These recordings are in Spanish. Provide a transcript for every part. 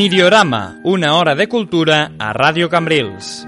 Miriorama, una hora de cultura a Radio Cambrils.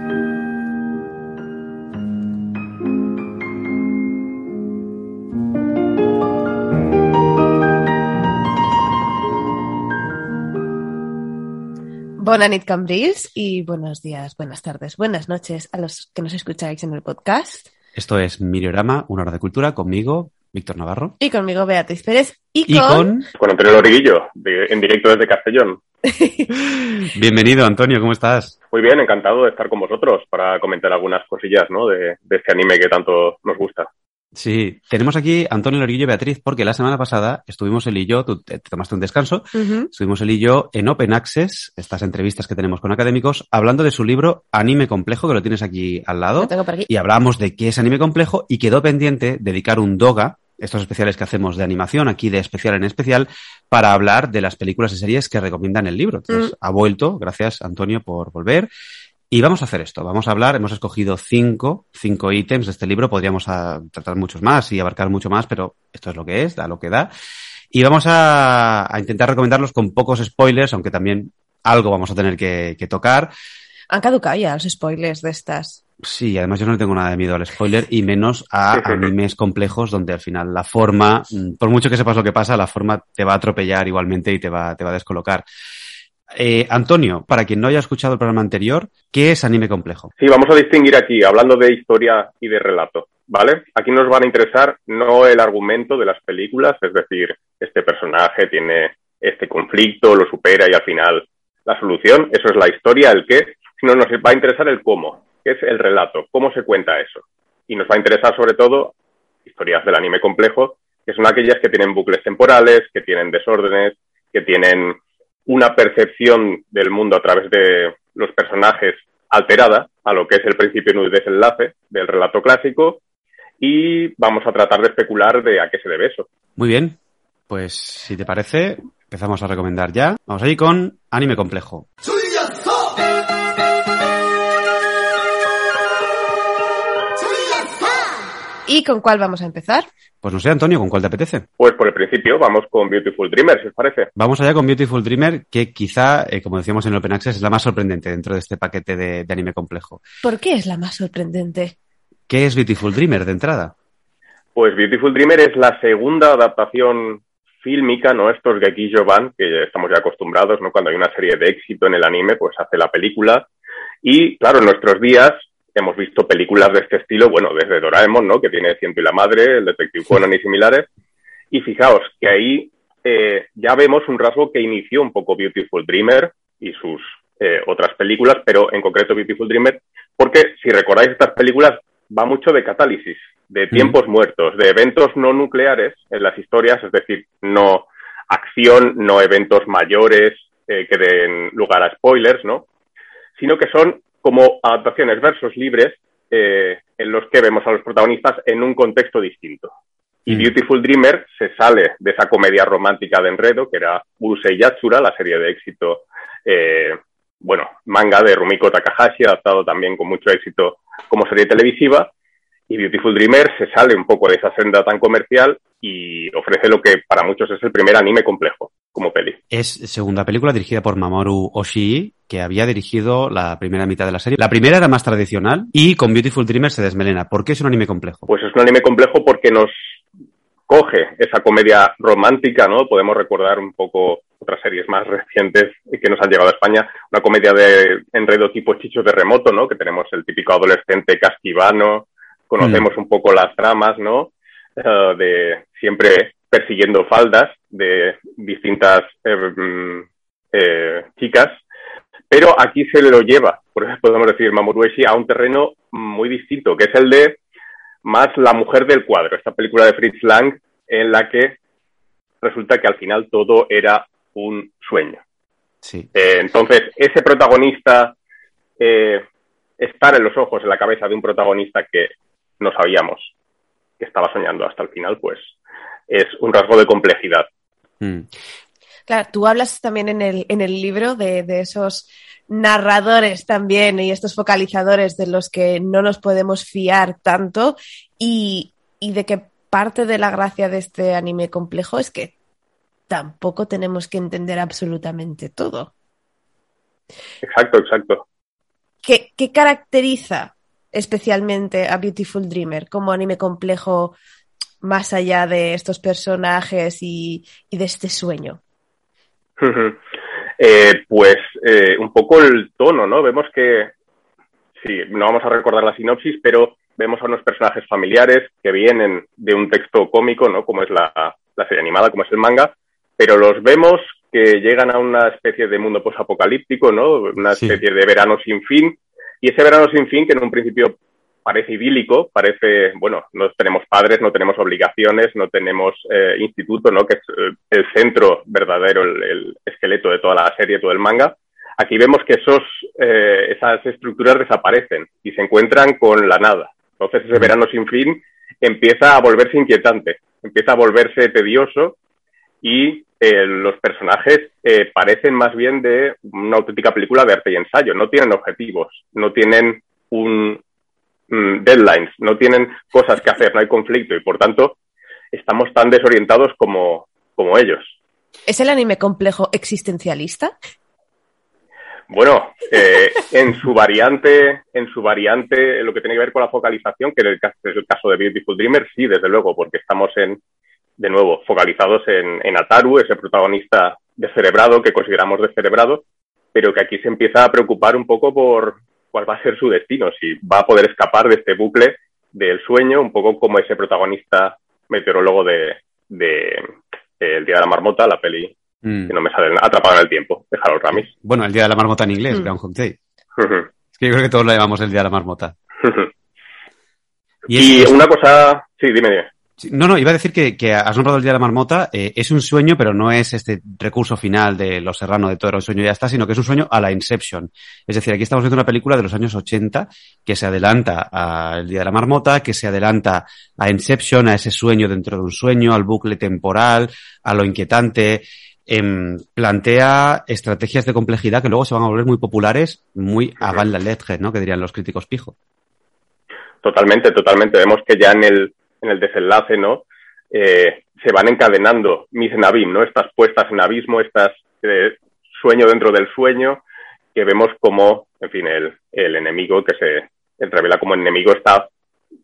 Buenas nit, Cambrils, y buenos días, buenas tardes, buenas noches a los que nos escucháis en el podcast. Esto es Miriorama, una hora de cultura, conmigo, Víctor Navarro. Y conmigo, Beatriz Pérez. Y, Y con... con... Con Antonio Loriguillo, de- en directo desde Castellón. Bienvenido, Antonio, ¿cómo estás? Muy bien, encantado de estar con vosotros para comentar algunas cosillas ¿no? de, de este anime que tanto nos gusta. Sí, tenemos aquí a Antonio Lorillo y Beatriz porque la semana pasada estuvimos él y yo, tú te, te tomaste un descanso, estuvimos él y yo en Open Access, estas entrevistas que tenemos con académicos, hablando de su libro Anime Complejo, que lo tienes aquí al lado, Lo tengo por aquí. y hablábamos de qué es anime complejo y quedó pendiente dedicar un doga, estos especiales que hacemos de animación, aquí de especial en especial, para hablar de las películas y series que recomiendan el libro. Entonces, ha vuelto, gracias Antonio por volver. Y vamos a hacer esto, vamos a hablar, hemos escogido cinco, cinco ítems de este libro, podríamos ah, tratar muchos más y abarcar mucho más, pero esto es lo que es, da lo que da. Y vamos a, a intentar recomendarlos con pocos spoilers, aunque también algo vamos a tener que, que tocar. Han caducado ya los spoilers de estas. Sí, además yo no tengo nada de miedo al spoiler y menos a animes complejos donde al final la forma, mm, por mucho que sepas lo que pasa, la forma te va a atropellar igualmente y te va, te va a descolocar. Eh, Antonio, para quien no haya escuchado el programa anterior, ¿qué es anime complejo? Sí, vamos a distinguir aquí, hablando de historia y de relato, ¿vale? Aquí nos van a interesar no el argumento de las películas, es decir, este personaje tiene este conflicto, lo supera y al final la solución, eso es la historia, el qué, sino nos va a interesar el cómo, que es el relato, cómo se cuenta eso. Y nos va a interesar sobre todo historias del anime complejo, que son aquellas que tienen bucles temporales, que tienen desórdenes, que tienen una percepción del mundo a través de los personajes alterada a lo que es el principio y desenlace del relato clásico y vamos a tratar de especular de a qué se debe eso. Muy bien, pues si te parece, empezamos a recomendar ya. Vamos ahí con anime complejo. ¿Y con cuál vamos a empezar? Pues no sé, Antonio, ¿con cuál te apetece? Pues por el principio vamos con Beautiful Dreamer, si os parece. Vamos allá con Beautiful Dreamer, que quizá, eh, como decíamos en el Open Access, es la más sorprendente dentro de este paquete de, de anime complejo. ¿Por qué es la más sorprendente? ¿Qué es Beautiful Dreamer de entrada? Pues Beautiful Dreamer es la segunda adaptación fílmica, ¿no? Estos Gekijo Ban, que ya estamos ya acostumbrados, ¿no? Cuando hay una serie de éxito en el anime, pues hace la película. Y claro, en nuestros días hemos visto películas de este estilo, bueno, desde Doraemon, ¿no? Que tiene Ciento y la Madre, el Detective Conan y similares. Y fijaos que ahí eh, ya vemos un rasgo que inició un poco Beautiful Dreamer y sus eh, otras películas, pero en concreto Beautiful Dreamer, porque si recordáis estas películas va mucho de catálisis, de tiempos muertos, de eventos no nucleares en las historias, es decir, no acción, no eventos mayores eh, que den lugar a spoilers, ¿no? Sino que son como adaptaciones versos libres eh, en los que vemos a los protagonistas en un contexto distinto. Y Mm. Beautiful Dreamer se sale de esa comedia romántica de enredo que era Urusei Yatsura, la serie de éxito, eh, bueno, manga de Rumiko Takahashi, adaptado también con mucho éxito como serie televisiva. Y Beautiful Dreamer se sale un poco de esa senda tan comercial y ofrece lo que para muchos es el primer anime complejo como peli. Es segunda película dirigida por Mamoru Oshii, que había dirigido la primera mitad de la serie. La primera era más tradicional y con Beautiful Dreamer se desmelena. ¿Por qué es un anime complejo? Pues es un anime complejo porque nos coge esa comedia romántica, ¿no? Podemos recordar un poco otras series más recientes que nos han llegado a España, una comedia de enredo tipo Chicho de Remoto, ¿no? Que tenemos el típico adolescente casquivano, conocemos un poco las tramas, ¿no? Eh, de siempre persiguiendo faldas de distintas eh, mm, eh, chicas, pero aquí se lo lleva, por eso podemos decir Mamoru a un terreno muy distinto, que es el de más la mujer del cuadro, esta película de Fritz Lang en la que resulta que al final todo era un sueño. Sí. Eh, entonces, ese protagonista, estar en los ojos, en la cabeza de un protagonista que no sabíamos que estaba soñando hasta el final, pues es un rasgo de complejidad. Mm. Claro, tú hablas también en el, en el libro de, de, esos narradores también y estos focalizadores de los que no nos podemos fiar tanto y, y de que parte de la gracia de este anime complejo es que tampoco tenemos que entender absolutamente todo. Exacto, exacto. ¿Qué, qué caracteriza especialmente a Beautiful Dreamer como anime complejo más allá de estos personajes y, y de este sueño? eh, pues eh, un poco el tono, ¿no? Vemos que, sí, no vamos a recordar la sinopsis, pero vemos a unos personajes familiares que vienen de un texto cómico, ¿no? Como es la, la serie animada, como es el manga, pero los vemos que llegan a una especie de mundo posapocalíptico, ¿no? Una especie sí. de verano sin fin, y ese verano sin fin que en un principio parece idílico, parece, bueno, no tenemos padres, no tenemos obligaciones, no tenemos eh, instituto, ¿no? Que es eh, el centro verdadero, el, el, esqueleto de toda la serie, todo el manga. Aquí vemos que esos, eh, esas estructuras desaparecen y se encuentran con la nada. Entonces ese verano sin fin empieza a volverse inquietante, empieza a volverse tedioso y eh, los personajes eh, parecen más bien de una auténtica película de arte y ensayo. No tienen objetivos, no tienen un mm, deadlines, no tienen cosas que hacer, no hay conflicto y por tanto estamos tan desorientados como, como ellos. ¿Es el anime complejo existencialista? Bueno, eh, en su variante, en su variante, lo que tiene que ver con la focalización, que en el caso, es el caso de Beautiful Dreamer, sí, desde luego, porque estamos en, de nuevo, focalizados en, en Ataru, ese protagonista descerebrado que consideramos descerebrado, pero que aquí se empieza a preocupar un poco por cuál va a ser su destino, si va a poder escapar de este bucle del sueño, un poco como ese protagonista meteorólogo de, de El Día de la Marmota, la peli Mm. que no me sale atrapado en el tiempo, de Harold Ramis. Bueno, el día de la marmota en inglés, mm. Groundhog Day. Es que yo creo que todos lo llamamos el día de la marmota. Y, y es... una cosa, sí, dime, dime. No, no, iba a decir que, que has honrado el Día de la Marmota. Eh, es un sueño, pero no es este recurso final de Los Serrano de todo el sueño ya está, sino que es un sueño a la Inception. Es decir, aquí estamos viendo una película de los años 80 que se adelanta al Día de la Marmota, que se adelanta a Inception, a ese sueño dentro de un sueño, al bucle temporal, a lo inquietante. Eh, plantea estrategias de complejidad que luego se van a volver muy populares, muy avant la lettre, ¿no? Que dirían los críticos pijo. Totalmente, totalmente. Vemos que ya en el, en el desenlace, ¿no? Eh, se van encadenando mis en abim, ¿no? Estas puestas en abismo, estas eh, sueño dentro del sueño, que vemos como, en fin, el, el enemigo que se revela como enemigo está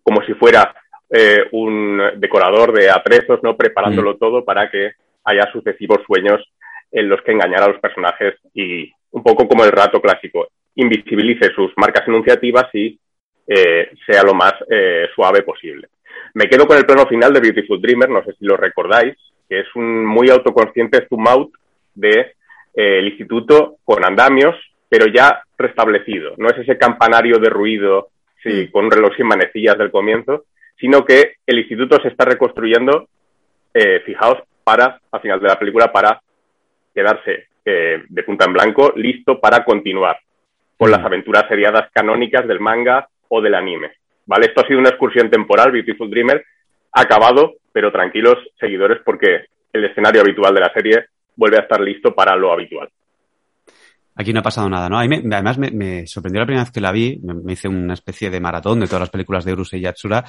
como si fuera eh, un decorador de atrezos, ¿no? Preparándolo mm. todo para que haya sucesivos sueños en los que engañar a los personajes y un poco como el rato clásico, invisibilice sus marcas enunciativas y eh, sea lo más eh, suave posible. Me quedo con el plano final de Beautiful Dreamer, no sé si lo recordáis, que es un muy autoconsciente zoom out de eh, el instituto con andamios, pero ya restablecido. No es ese campanario de ruido sí, con un reloj sin manecillas del comienzo, sino que el instituto se está reconstruyendo, eh, fijaos, para, al final de la película, para quedarse eh, de punta en blanco, listo para continuar con las aventuras seriadas canónicas del manga o del anime. ¿Vale? Esto ha sido una excursión temporal, Beautiful Dreamer, acabado, pero tranquilos, seguidores, porque el escenario habitual de la serie vuelve a estar listo para lo habitual. Aquí no ha pasado nada, ¿no? Me, además me, me, sorprendió la primera vez que la vi, me, me, hice una especie de maratón de todas las películas de Urusei Yatsura,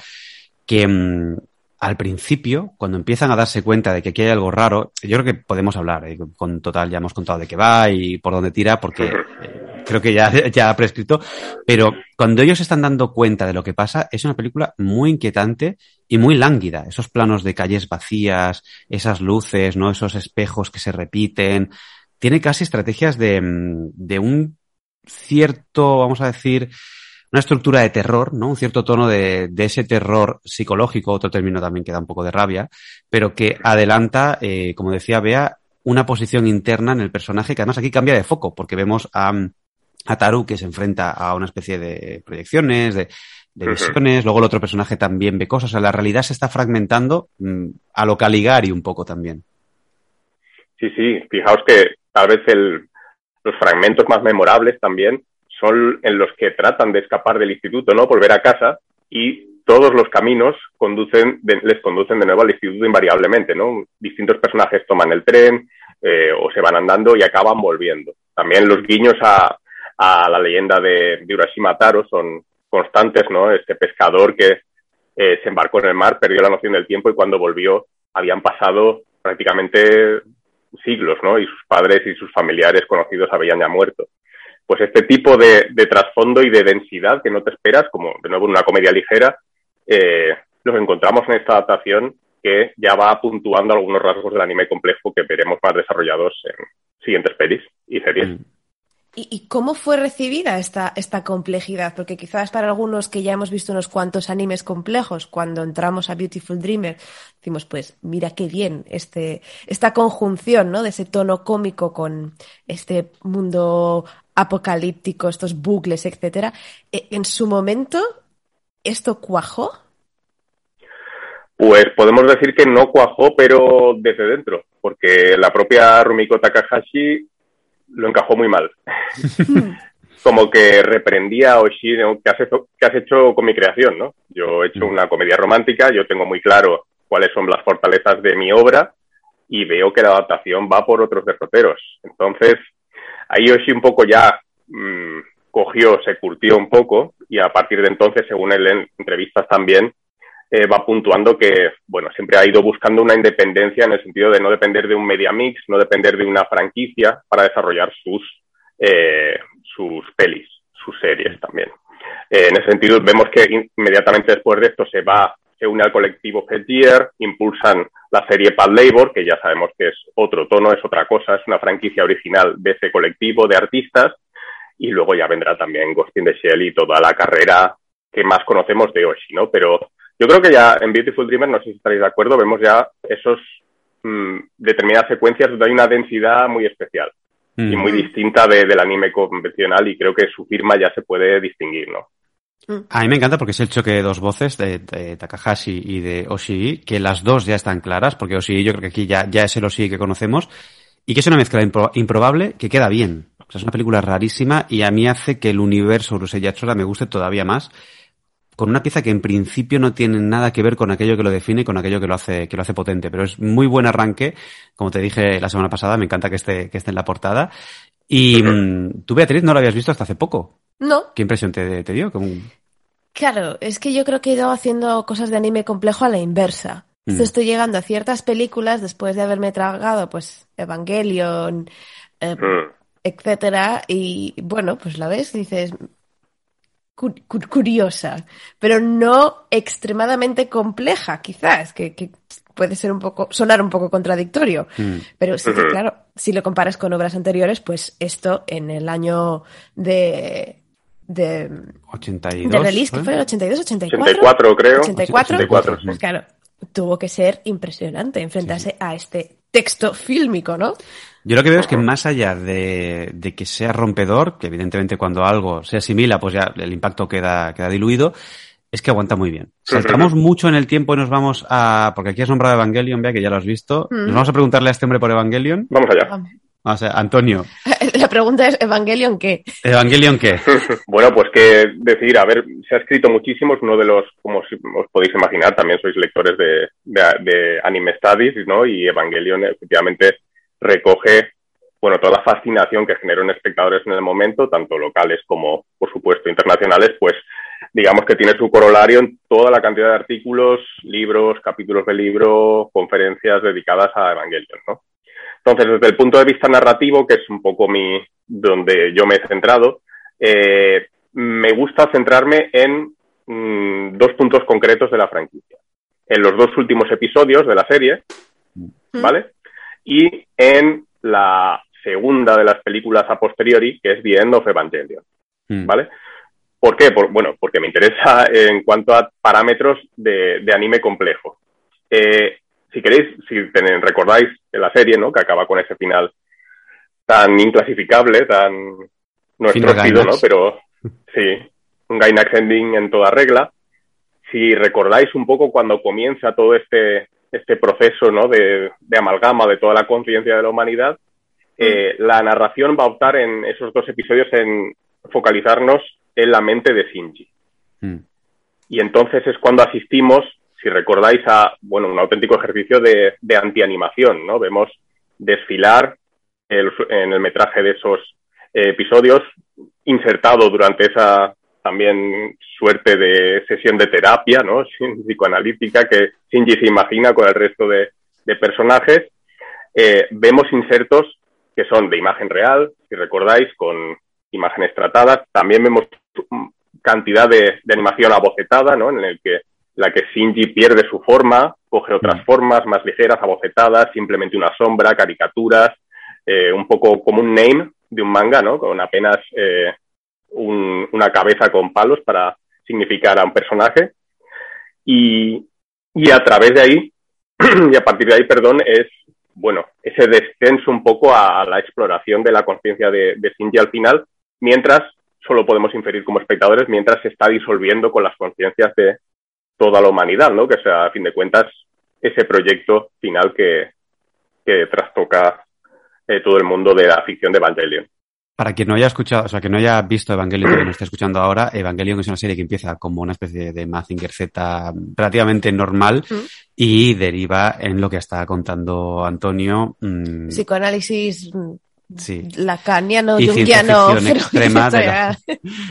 que mmm, al principio, cuando empiezan a darse cuenta de que aquí hay algo raro, yo creo que podemos hablar, eh, con total ya hemos contado de qué va y por dónde tira, porque eh, creo que ya, ya ha prescrito, pero cuando ellos están dando cuenta de lo que pasa, es una película muy inquietante y muy lánguida. Esos planos de calles vacías, esas luces, ¿no? Esos espejos que se repiten. Tiene casi estrategias de, de un cierto, vamos a decir, una estructura de terror, ¿no? Un cierto tono de, de, ese terror psicológico, otro término también que da un poco de rabia, pero que adelanta, eh, como decía Bea, una posición interna en el personaje que además aquí cambia de foco, porque vemos a, Ataru que se enfrenta a una especie de proyecciones, de, visiones, luego el otro personaje también ve cosas, o sea, la realidad se está fragmentando mm, a lo Caligari un poco también. Sí, sí, fijaos que tal vez el, los fragmentos más memorables también son en los que tratan de escapar del instituto, ¿no? Volver a casa y todos los caminos conducen les conducen de nuevo al instituto invariablemente, ¿no? Distintos personajes toman el tren eh, o se van andando y acaban volviendo. También los guiños a, a la leyenda de, Urashima Taro son constantes, ¿no? Este pescador que eh, se embarcó en el mar, perdió la noción del tiempo y cuando volvió habían pasado prácticamente siglos, ¿no? Y sus padres y sus familiares conocidos habían ya muerto. Pues este tipo de, trasfondo y de densidad que no te esperas, como de nuevo una comedia ligera, eh, los encontramos en esta adaptación que ya va puntuando algunos rasgos del anime complejo que veremos más desarrollados en siguientes pelis y series. Mm. ¿Y, cómo fue recibida esta, esta complejidad? Porque quizás para algunos que ya hemos visto unos cuantos animes complejos, cuando entramos a Beautiful Dreamer, decimos, pues mira qué bien este, esta conjunción ¿no? de ese tono cómico con este mundo apocalíptico, estos bucles, etcétera. E, en su momento, ¿esto cuajó? Pues podemos decir que no cuajó, pero desde dentro, porque la propia Rumiko Takahashi lo encajó muy mal. Como que reprendía a Oshii, ¿qué has, hecho, ¿qué has hecho con mi creación? ¿no? Yo he hecho mm. una comedia romántica, yo tengo muy claro cuáles son las fortalezas de mi obra y veo que la adaptación va por otros derroteros. Entonces, ahí Oshii un poco ya mmm, cogió, se curtió un poco y a partir de entonces, según él en entrevistas también, eh, va puntuando que, bueno, siempre ha ido buscando una independencia en el sentido de no depender de un media mix, no depender de una franquicia para desarrollar sus, eh, sus pelis, sus series también. Eh, en ese sentido, vemos que inmediatamente después de esto se va, se une al colectivo Fetier, impulsan la serie Pad Labor, que ya sabemos que es otro tono, es otra cosa, es una franquicia original de ese colectivo de artistas, y luego ya vendrá también Ghost in the Shell y toda la carrera que más conocemos de Oshi, ¿no? Pero yo creo que ya en Beautiful Dreamer, no sé si estaréis de acuerdo, vemos ya esos mm, determinadas secuencias donde hay una densidad muy especial y muy mm. distinta del anime convencional y creo que su firma ya se puede distinguir, ¿no? Mm. A mí me encanta porque es el choque de dos voces, de, Takahashi y de Oshii, que las dos ya están claras, porque Oshii yo creo que aquí ya, ya es el Oshii que conocemos, y que es una mezcla improbable que queda bien. O sea, es una película rarísima y a mí hace que el universo Urusei Yatsura me guste todavía más con una pieza que en principio no tiene nada que ver con aquello que lo define, con aquello que lo hace, que lo hace potente, pero es muy buen arranque. Como te dije la semana pasada, me encanta que esté, que esté en la portada. Y mm, tú, Beatriz, no lo habías visto hasta hace poco. No. ¿Qué impresión te, te dio? Claro, es que yo creo que he ido haciendo cosas de anime complejo a la inversa. Mm. Estoy llegando a ciertas películas después de haberme tragado, pues, Evangelion, eh, mm. etcétera, y bueno, pues la ves y dices, curiosa, pero no extremadamente compleja, quizás, que, puede ser un poco, sonar un poco contradictorio. Mm. Pero sí que, claro, si lo comparas con obras anteriores, pues esto en el año de. de 82. De release, que fue el 82, 84. 84, creo. 84. 84 pues claro, tuvo que ser impresionante enfrentarse a este texto fílmico, ¿no? Yo lo que veo es que más allá de, que sea rompedor, que evidentemente cuando algo se asimila, pues ya el impacto queda, queda diluido, es que aguanta muy bien. Saltamos mucho en el tiempo y nos vamos a. Porque aquí has nombrado Evangelion, vea que ya lo has visto. Nos vamos a preguntarle a este hombre por Evangelion. Vamos allá. Vamos a, Antonio. La pregunta es: ¿Evangelion qué? ¿Evangelion qué? bueno, pues que decir, a ver, se ha escrito muchísimo, es uno de los, como os podéis imaginar, también sois lectores de, de, de anime studies, ¿no? Y Evangelion, efectivamente, recoge bueno, toda la fascinación que generó en espectadores en el momento, tanto locales como, por supuesto, internacionales, pues digamos que tiene su corolario en toda la cantidad de artículos, libros, capítulos de libro, conferencias dedicadas a Evangelion, ¿no? Entonces, desde el punto de vista narrativo, que es un poco mi, donde yo me he centrado, eh, me gusta centrarme en mm, dos puntos concretos de la franquicia. En los dos últimos episodios de la serie, ¿vale? Y en la segunda de las películas a posteriori, que es The End of Evangelion. Mm. ¿Vale? ¿Por qué? bueno, porque me interesa en cuanto a parámetros de, anime complejo. Eh, si queréis, si recordáis la serie, ¿no? Que acaba con ese final tan inclasificable, tan nuestro estilo, ¿no? Pero sí, un Gainax ending en toda regla. Si recordáis un poco cuando comienza todo este, este proceso ¿no? de, amalgama de toda la conciencia de la humanidad, eh, mm. la narración va a optar en esos dos episodios en focalizarnos en la mente de Shinji. Mm. Y entonces es cuando asistimos, si recordáis, a bueno, un auténtico ejercicio de, de antianimación, ¿no? Vemos desfilar en el metraje de esos eh, episodios, insertado durante esa también suerte de sesión de terapia, ¿no? Psicoanalítica que Shinji se imagina con el resto de, personajes. Eh, vemos insertos que son de imagen real, si recordáis, con imágenes tratadas. También vemos cantidad de, animación abocetada, ¿no? En el que la que Shinji pierde su forma, coge otras mm. formas más ligeras, abocetadas, simplemente una sombra, caricaturas, eh, un poco como un name de un manga, ¿no? Con apenas eh, una cabeza con palos para significar a un personaje. Y, y a través de ahí, y a partir de ahí, perdón, es, bueno, ese descenso un poco a, la exploración de la conciencia de, de al final, mientras solo podemos inferir como espectadores, mientras se está disolviendo con las conciencias de toda la humanidad, ¿no? Que sea, a fin de cuentas, ese proyecto final que, que trastoca eh, todo el mundo de la ficción de Evangelion. Para quien no haya escuchado, o sea, que no haya visto Evangelion, que no esté escuchando ahora, Evangelion es una serie que empieza como una especie de Mazinger Z relativamente normal y deriva en lo que está contando Antonio. Mm, Psicoanálisis Sí. Lacaniano, y jungiano, extrema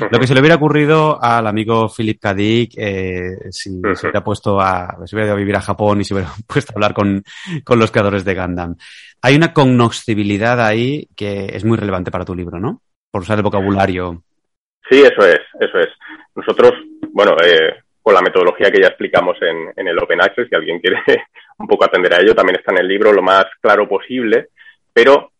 Lo que se le hubiera ocurrido al amigo Philip K. eh, si se hubiera puesto a, si hubiera ido a vivir a Japón y se hubiera puesto a hablar con, con los creadores de Gundam. Hay una cognoscibilidad ahí que es muy relevante para tu libro, ¿no? Por usar el vocabulario. Sí, eso es, eso es. Nosotros, bueno, eh, con la metodología que ya explicamos en, en el Open Access, si alguien quiere un poco atender a ello, también está en el libro lo más claro posible, pero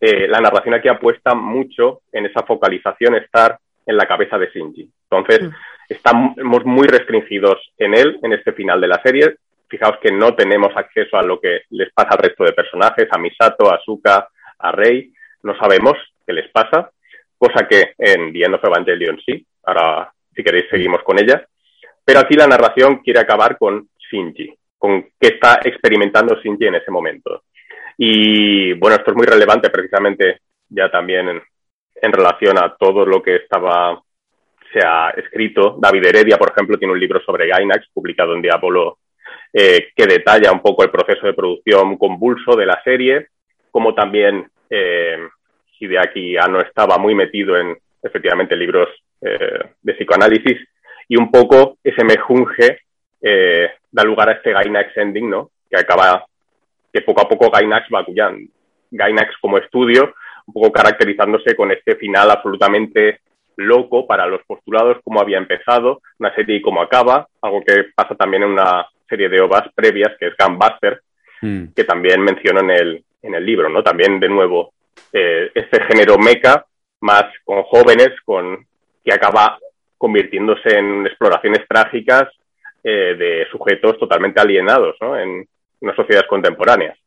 eh, la narración aquí apuesta mucho en esa focalización, estar en la cabeza de Shinji. Entonces, mm. estamos muy restringidos en él, en este final de la serie. Fijaos que no tenemos acceso a lo que les pasa al resto de personajes, a Misato, a Asuka, a Rei. No sabemos qué les pasa, cosa que en The End of Evangelion sí. Ahora, si queréis, seguimos con ella. Pero aquí la narración quiere acabar con Shinji, con qué está experimentando Shinji en ese momento. Y bueno, esto es muy relevante precisamente ya también en, relación a todo lo que estaba, se ha escrito. David Heredia, por ejemplo, tiene un libro sobre Gainax publicado en Diablo eh, que detalla un poco el proceso de producción convulso de la serie, como también eh, Hideaki no estaba muy metido en efectivamente libros eh, de psicoanálisis y un poco ese mejunje eh, da lugar a este Gainax ending, ¿no? Que acaba que poco a poco Gainax va Gainax como estudio, un poco caracterizándose con este final absolutamente loco para los postulados, como había empezado, una serie y cómo acaba, algo que pasa también en una serie de ovas previas, que es Gunbuster, mm. que también menciono en el, en el libro, ¿no? También, de nuevo, eh, este género meca, más con jóvenes, con que acaba convirtiéndose en exploraciones trágicas eh, de sujetos totalmente alienados, ¿no? En, unas sociedades contemporáneas.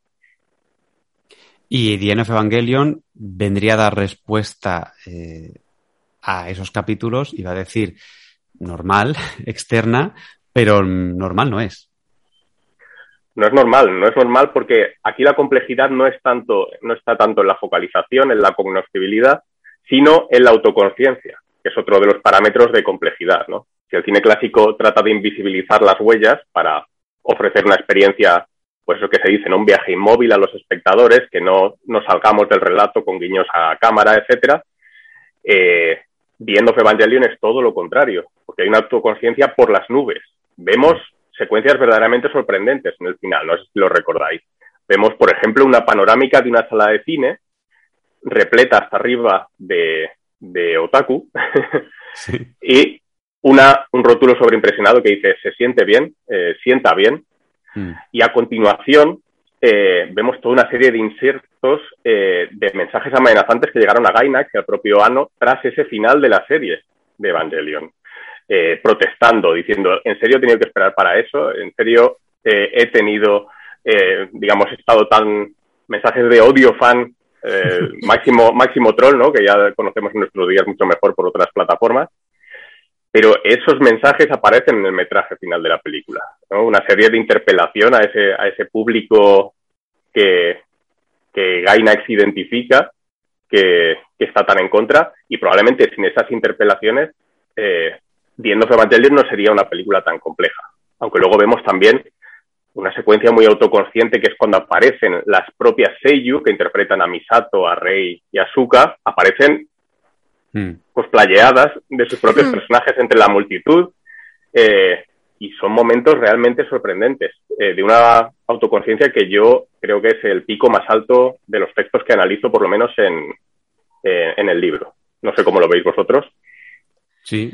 Y The Evangelion vendría a dar respuesta eh, a esos capítulos y va a decir normal, externa, pero normal no es. No es normal, no es normal porque aquí la complejidad no es tanto, no está tanto en la focalización, en la cognoscibilidad, sino en la autoconciencia, que es otro de los parámetros de complejidad, ¿no? Si el cine clásico trata de invisibilizar las huellas para ofrecer una experiencia pues eso que se dice, ¿no? un viaje inmóvil a los espectadores, que no nos salgamos del relato con guiños a cámara, etcétera. Eh, viendo Evangelion es todo lo contrario, porque hay una autoconciencia por las nubes. Vemos secuencias verdaderamente sorprendentes en el final, no sé si lo recordáis. Vemos, por ejemplo, una panorámica de una sala de cine repleta hasta arriba de, de otaku y una, un rótulo sobreimpresionado que dice se siente bien, eh, sienta bien, Mm. Y a continuación eh, vemos toda una serie de insertos eh, de mensajes amenazantes que llegaron a Gainax y al propio Ano tras ese final de la serie de Evangelion, eh, protestando, diciendo, ¿en serio he tenido que esperar para eso? ¿En serio he tenido, digamos, estado tan mensajes de odio fan máximo, máximo troll, ¿no? Que ya conocemos en nuestros días mucho mejor por otras plataformas. Pero esos mensajes aparecen en el metraje final de la película, ¿no? Una serie de interpelación a ese, a ese público que, que Gainax identifica, que, que, está tan en contra, y probablemente sin esas interpelaciones, eh, The no sería una película tan compleja. Aunque luego vemos también una secuencia muy autoconsciente que es cuando aparecen las propias Seiyu que interpretan a Misato, a Rei y a Suka, aparecen mm. cosplayeadas de sus propios hmm. personajes entre la multitud eh, y son momentos realmente sorprendentes eh, de una autoconciencia que yo creo que es el pico más alto de los textos que analizo por lo menos en, eh, en el libro. No sé cómo lo veis vosotros. Sí,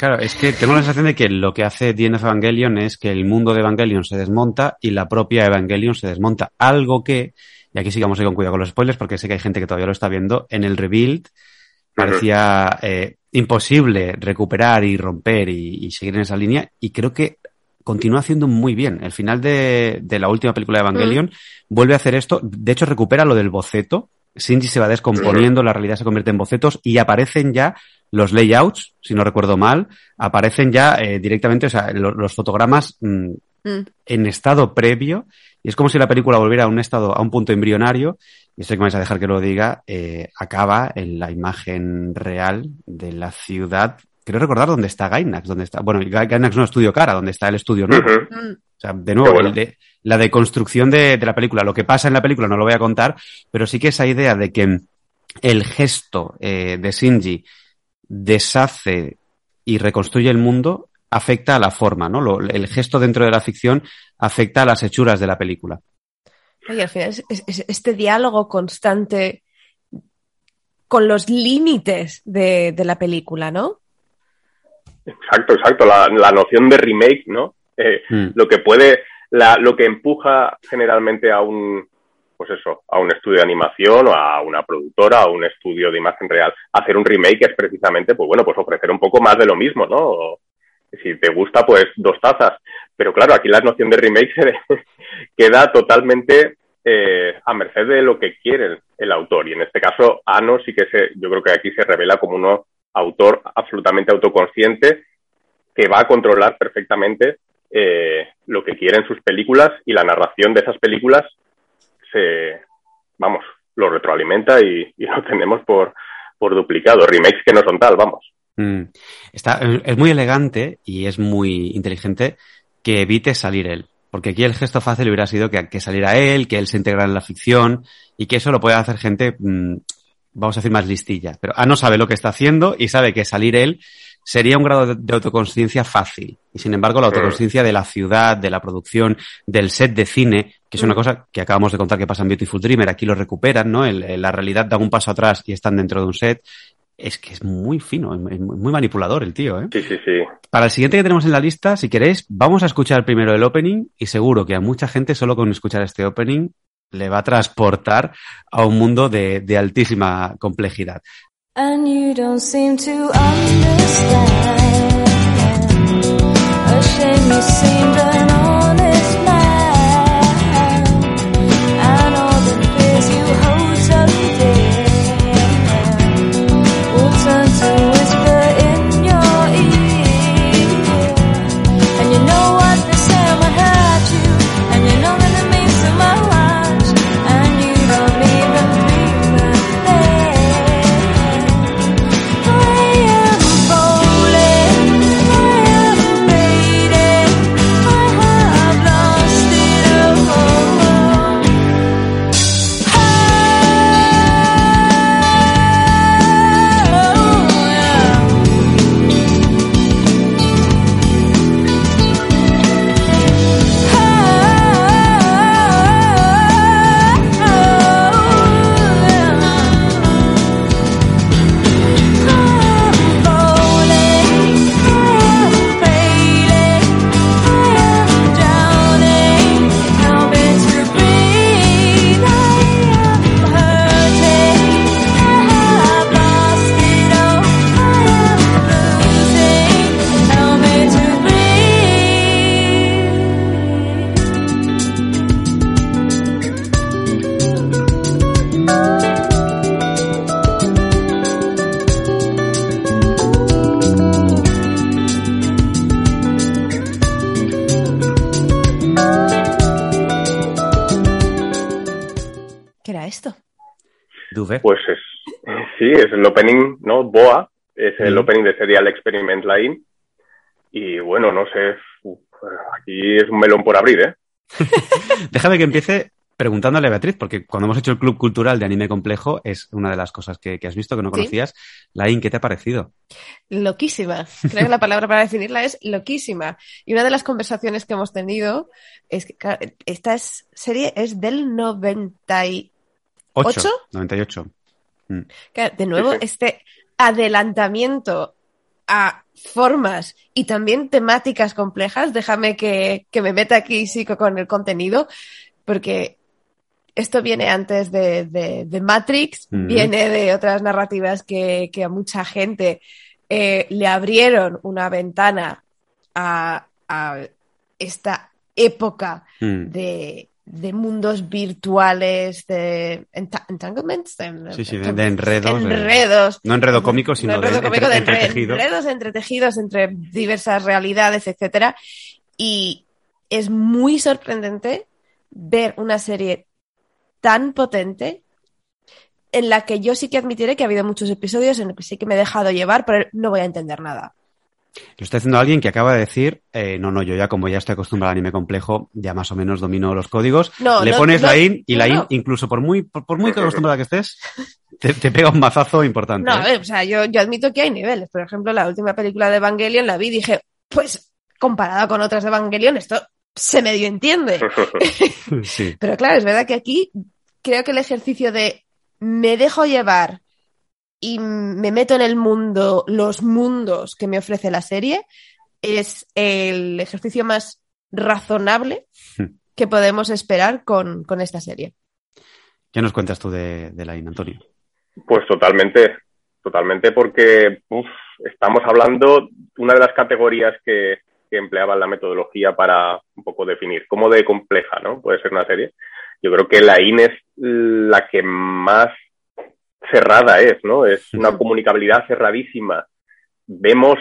Claro, es que tengo la sensación de que lo que hace The Evangelion es que el mundo de Evangelion se desmonta y la propia Evangelion se desmonta. Algo que, y aquí ir con cuidado con los spoilers porque sé que hay gente que todavía lo está viendo, en el rebuild parecía eh, imposible recuperar y romper y, seguir en esa línea y creo que continúa haciendo muy bien. El final de, la última película de Evangelion mm. vuelve a hacer esto, de hecho recupera lo del boceto, Shinji se va descomponiendo, la realidad se convierte en bocetos y aparecen ya los layouts, si no recuerdo mal, aparecen ya eh, directamente, o sea, los, fotogramas mm, mm. en estado previo, y es como si la película volviera a un estado, a un punto embrionario, y esto que me vais a dejar que lo diga, eh, acaba en la imagen real de la ciudad. Quiero recordar dónde está Gainax, dónde está, bueno, Gainax no estudio cara, donde está el estudio nuevo. O sea, de nuevo, la deconstrucción de, de la película. Lo que pasa en la película no lo voy a contar, pero sí que esa idea de que el gesto eh, de Shinji deshace y reconstruye el mundo afecta a la forma, ¿no? el gesto dentro de la ficción afecta a las hechuras de la película. Y al final es, este diálogo constante con los límites de, la película, ¿no? Exacto, exacto. La, noción de remake, ¿no? Eh, mm. Lo que puede, lo que empuja generalmente a un, pues eso, a un estudio de animación o a una productora o un estudio de imagen real. Hacer un remake es precisamente, pues bueno, pues ofrecer un poco más de lo mismo, ¿no? Si te gusta, pues dos tazas. Pero claro, aquí la noción de remake queda totalmente eh, a merced de lo que quiere el, autor. Y en este caso, Ano sí que se, yo creo que aquí se revela como un autor absolutamente autoconsciente que va a controlar perfectamente eh, lo que quiere en sus películas y la narración de esas películas se, vamos, lo retroalimenta y, lo tenemos por, por duplicado. Remakes que no son tal, vamos. Mm. Está, es muy elegante y es muy inteligente que evite salir él. Porque aquí el gesto fácil hubiera sido que, que saliera él, que él se integrara en la ficción y que eso lo puede hacer gente, mm, vamos a decir, más listilla. Pero A no sabe lo que está haciendo y sabe que salir él sería un grado de, autoconsciencia fácil. Y sin embargo, la autoconsciencia de la ciudad, de la producción, del set de cine, que es una mm. cosa que acabamos de contar que pasa en Beautiful Dreamer, aquí lo recuperan, ¿no? la realidad da un paso atrás y están dentro de un set. Es que es muy fino, es muy manipulador el tío, ¿eh? Sí, sí, sí. Para el siguiente que tenemos en la lista, si queréis, vamos a escuchar primero el opening y seguro que a mucha gente solo con escuchar este opening le va a transportar a un mundo de, de altísima complejidad. And you don't seem to understand. A shame you seemed an honest Duvet. Pues es, sí, es el opening, ¿no? Boa, es el opening de Serial Experiment Line. Y bueno, no sé, uf, aquí es un melón por abrir, ¿eh? Déjame que empiece preguntándole a Beatriz, porque cuando hemos hecho el Club Cultural de Anime Complejo es una de las cosas que, que has visto que no Sí. conocías. Lain, ¿qué te ha parecido? Loquísima. Creo que la palabra para definirla es loquísima. Y una de las conversaciones que hemos tenido es que esta es, serie es del 98. 8. ¿Ocho? 98. Mm. Que, De nuevo, este adelantamiento a formas y también temáticas complejas. Déjame que, que me meta aquí psico con el contenido, porque esto viene antes de, de- de Matrix, Ujú. viene de otras narrativas que, que a mucha gente eh, le abrieron una ventana a, a esta época Mm. de, de mundos virtuales, de enta- entanglements, de, Sí, sí, de- de enredos, de- enredos. No enredo cómico, sino No enredo de cómico, entre- enredos entretejidos entre diversas realidades, etcétera. Y es muy sorprendente ver una serie tan potente en la que yo sí que admitiré que ha habido muchos episodios en los que sí que me he dejado llevar, pero no voy a entender nada. Lo está haciendo alguien que acaba de decir, eh, no, no, yo ya como ya estoy acostumbrado al anime complejo, ya más o menos domino los códigos. No, Le no, pones no, la in y la in, incluso por muy, por, por muy acostumbrada que estés, te, te pega un mazazo importante. No, a ¿eh? o sea, yo, yo admito que hay niveles. Por ejemplo, la última película de Evangelion la vi y dije, pues comparada con otras de Evangelion, esto se medio entiende. Sí. Pero claro, es verdad que aquí creo que el ejercicio de me dejo llevar y me meto en el mundo, los mundos que me ofrece la serie, es el ejercicio más razonable Hmm. que podemos esperar con, con esta serie. ¿Qué nos cuentas tú de, de Lain, Antonio? Pues totalmente, totalmente, porque uf, estamos hablando una de las categorías que, que empleaba la metodología para un poco definir cómo de compleja, ¿no? Puede ser una serie. Yo creo que la IN es la que más cerrada es, ¿no? Es una comunicabilidad cerradísima. Vemos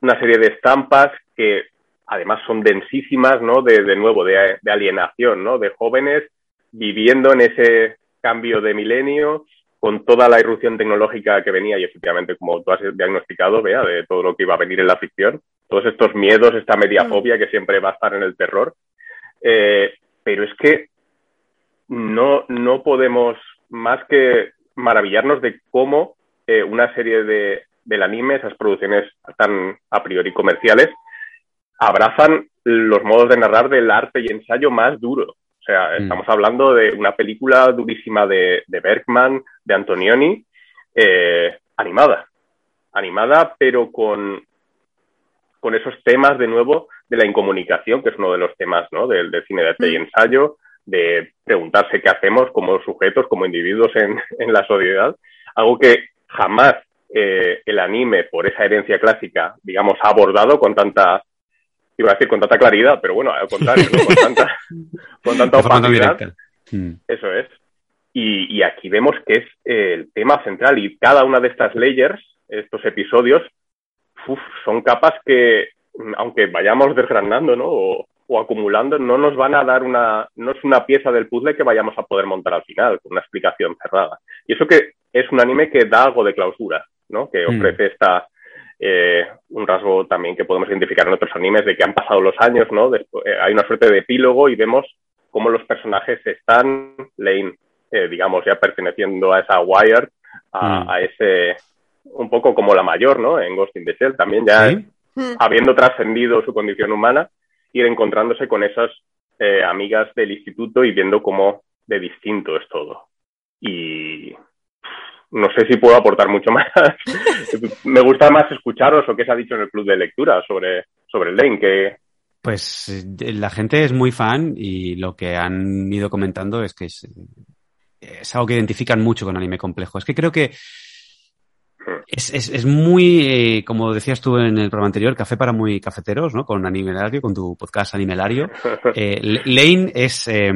una serie de estampas que además son densísimas, ¿no? De, de nuevo, de, de alienación, ¿no? De jóvenes viviendo en ese cambio de milenio con toda la irrupción tecnológica que venía y efectivamente, como tú has diagnosticado, vea, de todo lo que iba a venir en la ficción, todos estos miedos, esta mediafobia que siempre va a estar en el terror. Eh, pero es que no, no podemos más que maravillarnos de cómo eh, una serie de, del anime, esas producciones tan a priori comerciales, abrazan los modos de narrar del arte y ensayo más duro. O sea, Mm. estamos hablando de una película durísima de, de Bergman, de Antonioni, eh, animada. Animada, pero con, con esos temas de nuevo de la incomunicación, que es uno de los temas ¿no? del, del cine de arte y Mm. ensayo, de preguntarse qué hacemos como sujetos, como individuos en, en la sociedad. Algo que jamás eh, el anime, por esa herencia clásica, digamos, ha abordado con tanta, iba a decir con tanta claridad, pero bueno, al contrario, ¿no? con tanta, con tanta opacidad. Mm. Eso es. Y, y aquí vemos que es eh, el tema central y cada una de estas layers, estos episodios, uf, son capas que, mm, aunque vayamos desgranando ¿no? o, o acumulando, no nos van a dar una, no es una pieza del puzzle que vayamos a poder montar al final, con una explicación cerrada. Y eso que es un anime que da algo de clausura, ¿no? que Mm. ofrece esta, eh, un rasgo también que podemos identificar en otros animes de que han pasado los años, ¿no? Después, eh, hay una suerte de epílogo y vemos cómo los personajes están, Lane, eh, digamos, ya perteneciendo a esa Wired, a, Mm. a ese, un poco como la mayor, ¿no? En Ghost in the Shell, también ya ¿Sí? Mm. habiendo trascendido su condición humana, ir encontrándose con esas eh, amigas del instituto y viendo cómo de distinto es todo. Y no sé si puedo aportar mucho más. Me gusta más escucharos lo que se ha dicho en el club de lectura sobre, sobre el Lane, Pues eh, la gente es muy fan y lo que han ido comentando es que es, es algo que identifican mucho con anime complejo. Es que creo que es, es, es muy, eh, como decías tú en el programa anterior, café para muy cafeteros, ¿no? Con Animelario, con tu podcast Animelario. Eh, Lane es, eh,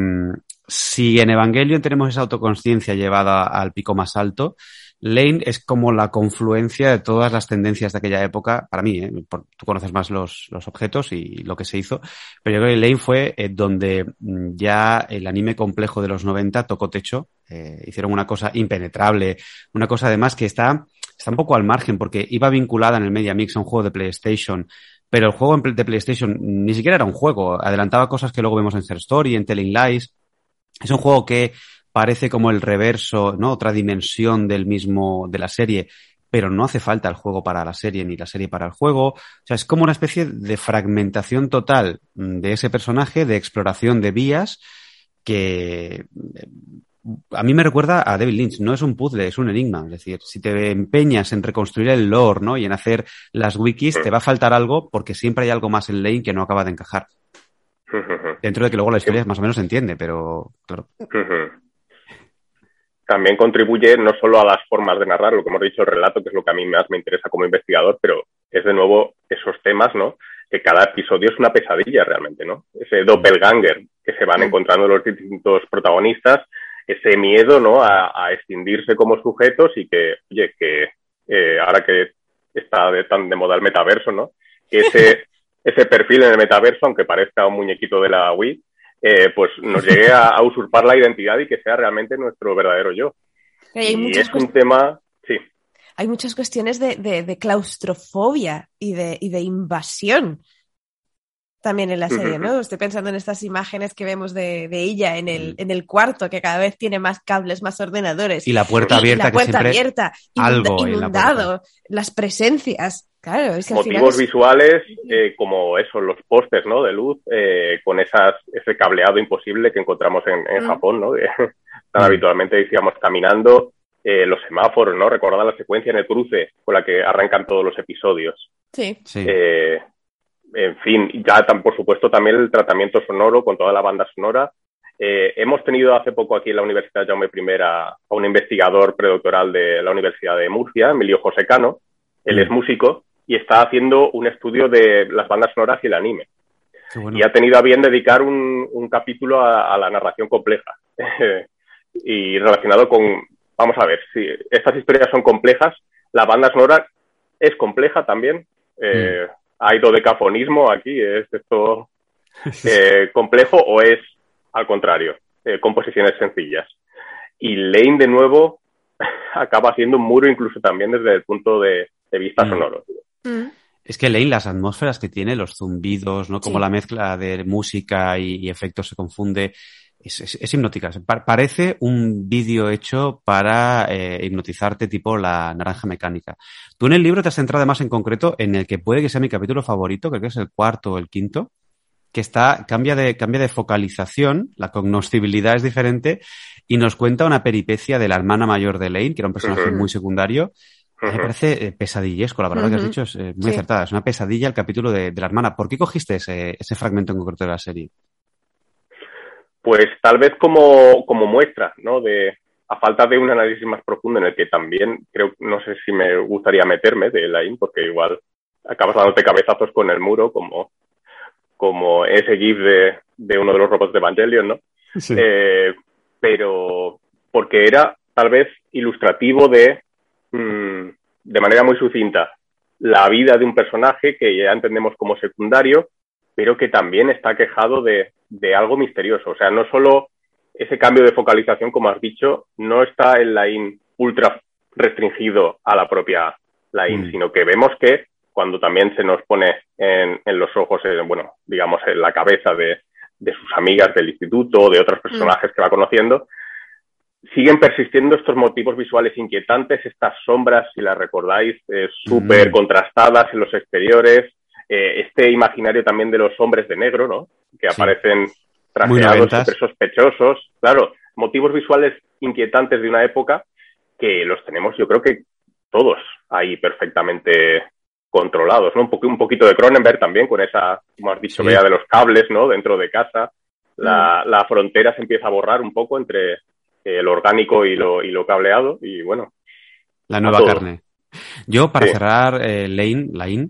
si en Evangelion tenemos esa autoconsciencia llevada al pico más alto, Lane es como la confluencia de todas las tendencias de aquella época, para mí, ¿eh? tú conoces más los, los, objetos y lo que se hizo, pero yo creo que Lane fue eh, donde mm, ya el anime complejo de los 90 tocó techo, eh, hicieron una cosa impenetrable, una cosa además que está, está un poco al margen porque iba vinculada en el Media Mix a un juego de PlayStation, pero el juego de PlayStation ni siquiera era un juego, adelantaba cosas que luego vemos en Ser Story, en Telling Lies. Es un juego que parece como el reverso, ¿no? Otra dimensión del mismo, de la serie, pero no hace falta el juego para la serie ni la serie para el juego. O sea, es como una especie de fragmentación total de ese personaje, de exploración de vías, que a mí me recuerda a David Lynch. No es un puzzle, es un enigma. Es decir, si te empeñas en reconstruir el lore, ¿no? Y en hacer las wikis, te va a faltar algo porque siempre hay algo más en Lane que no acaba de encajar. Dentro de que luego la historia más o menos se entiende, pero claro también contribuye no solo a las formas de narrar, lo que hemos dicho, el relato, que es lo que a mí más me interesa como investigador, pero es de nuevo esos temas, ¿no? Que cada episodio es una pesadilla realmente, ¿no? Ese doppelganger que se van encontrando los distintos protagonistas, ese miedo, ¿no? A, a extindirse como sujetos y que, oye, que eh, ahora que está de, tan de moda el metaverso, ¿no? Que ese, ese perfil en el metaverso, aunque parezca un muñequito de la Wii, eh, pues nos llegue a, usurpar la identidad y que sea realmente nuestro verdadero yo. y es un tema, sí. Hay muchas cuestiones de, claustrofobia y de, y de invasión también en la serie, ¿no? Estoy pensando en estas imágenes que vemos de, ella en el, en el cuarto, que cada vez tiene más cables, más ordenadores. Y la puerta abierta. la puerta abierta, algo inundado, las presencias. Claro, es que Motivos visuales eh, como eso, los postes ¿no? de luz, eh, con esas, ese cableado imposible que encontramos en, en mm. Japón, ¿no? tan mm. habitualmente decíamos caminando, eh, los semáforos, ¿no? Recordar la secuencia en el cruce con la que arrancan todos los episodios. Sí. sí en fin, ya por supuesto también el tratamiento sonoro con toda la banda sonora. Eh, hemos tenido hace poco aquí en la Universidad Jaume I a, un investigador predoctoral de la Universidad de Murcia, Emilio José Cano. Él es mm. músico y está haciendo un estudio de las bandas sonoras y el anime. Y ha tenido a bien dedicar un, capítulo a, la narración compleja. y relacionado con, vamos a ver, si estas historias son complejas, la banda sonora es compleja también. Eh, mm hay dodecafonismo aquí, ¿es esto eh, complejo o es al contrario, eh, composiciones sencillas? Y Lane, de nuevo, acaba siendo un muro incluso también desde el punto de, vista mm. sonoro. Mm. Es que Lane, las atmósferas que tiene, los zumbidos, ¿no? Como la mezcla de música y efectos se confunde es, hipnótica. parece un vídeo hecho para eh, hipnotizarte tipo la naranja mecánica. Tú en el libro te has centrado además en concreto en el que puede que sea mi capítulo favorito, creo que es el cuarto o el quinto, que está, cambia de, cambia de focalización, la cognoscibilidad es diferente, y nos cuenta una peripecia de la hermana mayor de Lane, que era un personaje muy secundario. Me parece eh, pesadillesco, la verdad que has dicho es eh, muy acertada. Es una pesadilla el capítulo de, de, la hermana. ¿Por qué cogiste ese, ese fragmento en concreto de la serie? Pues tal vez como, como muestra, ¿no? De, a falta de un análisis más profundo en el que también creo, no sé si me gustaría meterme de la porque igual acabas dándote cabezazos con el muro, como, como ese GIF de, de uno de los robots de Evangelion, ¿no? Eh, pero porque era tal vez ilustrativo de, mm, de manera muy sucinta, la vida de un personaje que ya entendemos como secundario, pero que también está quejado de, de algo misterioso. O sea, no solo ese cambio de focalización, como has dicho, no está en la IN ultra restringido a la propia la IN, mm. sino que vemos que cuando también se nos pone en, en los ojos, bueno, digamos, en la cabeza de, de, sus amigas del instituto, de otros mm. personajes que va conociendo, siguen persistiendo estos motivos visuales inquietantes, estas sombras, si las recordáis, eh, súper mm. contrastadas en los exteriores, eh, este imaginario también de los hombres de negro, ¿no? Que aparecen trajeados, súper sospechosos. Claro, motivos visuales inquietantes de una época que los tenemos, yo creo que todos ahí perfectamente controlados, ¿no? Un, un poquito de Cronenberg también, con esa, como has dicho, vea de los cables, ¿no? Dentro de casa. La, mm. la, frontera se empieza a borrar un poco entre el orgánico y lo, y lo cableado, y bueno. La nueva carne. Yo, para cerrar, eh, Lane, Lane,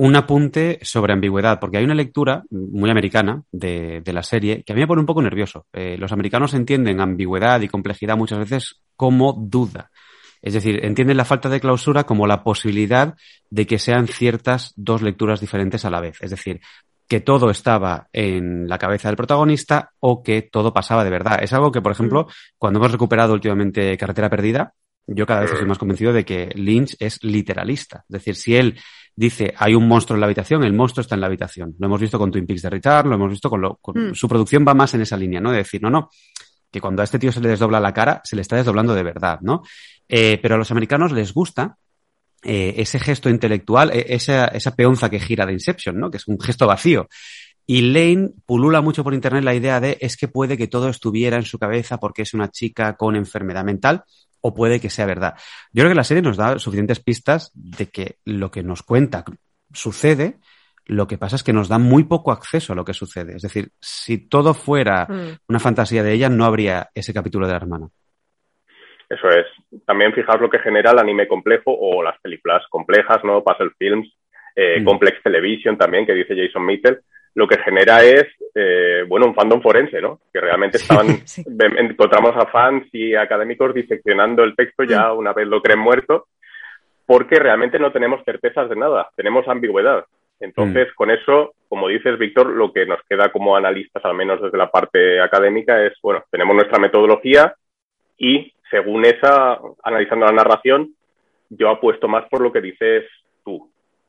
un apunte sobre ambigüedad, porque hay una lectura muy americana de, la serie que a mí me pone un poco nervioso. Eh, los americanos entienden ambigüedad y complejidad muchas veces como duda. Es decir, entienden la falta de clausura como la posibilidad de que sean ciertas dos lecturas diferentes a la vez. Es decir, que todo estaba en la cabeza del protagonista o que todo pasaba de verdad. Es algo que, por ejemplo, cuando hemos recuperado últimamente Carretera Perdida, yo cada vez estoy más convencido de que Lynch es literalista. Es decir, si él dice hay un monstruo en la habitación, el monstruo está en la habitación. Lo hemos visto con Twin Peaks de Richard, lo hemos visto con, lo, con mm. su producción va más en esa línea, ¿no? De decir, no, no, que cuando a este tío se le desdobla la cara, se le está desdoblando de verdad, ¿no? Eh, pero a los americanos les gusta eh, ese gesto intelectual, e, esa, esa peonza que gira de Inception, ¿no? Que es un gesto vacío. Y Lane pulula mucho por internet la idea de es que puede que todo estuviera en su cabeza porque es una chica con enfermedad mental o puede que sea verdad. Yo creo que la serie nos da suficientes pistas de que lo que nos cuenta sucede, lo que pasa es que nos da muy poco acceso a lo que sucede. Es decir, si todo fuera mm. una fantasía de ella, no habría ese capítulo de la hermana. Eso es. También fijaos lo que genera el anime complejo o las películas complejas, ¿no? Puzzle Films, eh, mm. Complex Television también, que dice Jason Mitchell. Lo que genera es, eh, bueno, un fandom forense, ¿no? Que realmente estaban, encontramos a fans y académicos diseccionando el texto ya mm. una vez lo creen muerto, porque realmente no tenemos certezas de nada, tenemos ambigüedad. Entonces, mm. con eso, como dices, Víctor, lo que nos queda como analistas, al menos desde la parte académica, es, bueno, tenemos nuestra metodología y según esa, analizando la narración, yo apuesto más por lo que dices.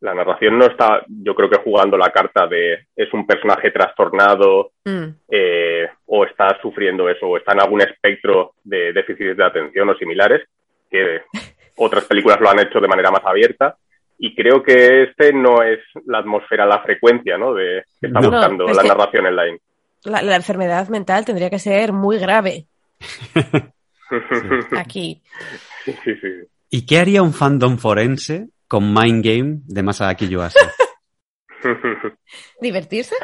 La narración no está, yo creo que jugando la carta de es un personaje trastornado mm. eh, o está sufriendo eso o está en algún espectro de déficit de atención o similares, que otras películas lo han hecho de manera más abierta. Y creo que este no es la atmósfera, la frecuencia ¿no? de que está buscando la narración en line. La, la enfermedad mental tendría que ser muy grave. Aquí. ¿Y qué haría un fandom forense con Mind Game de Masaaki Yuasa? ¿Divertirse?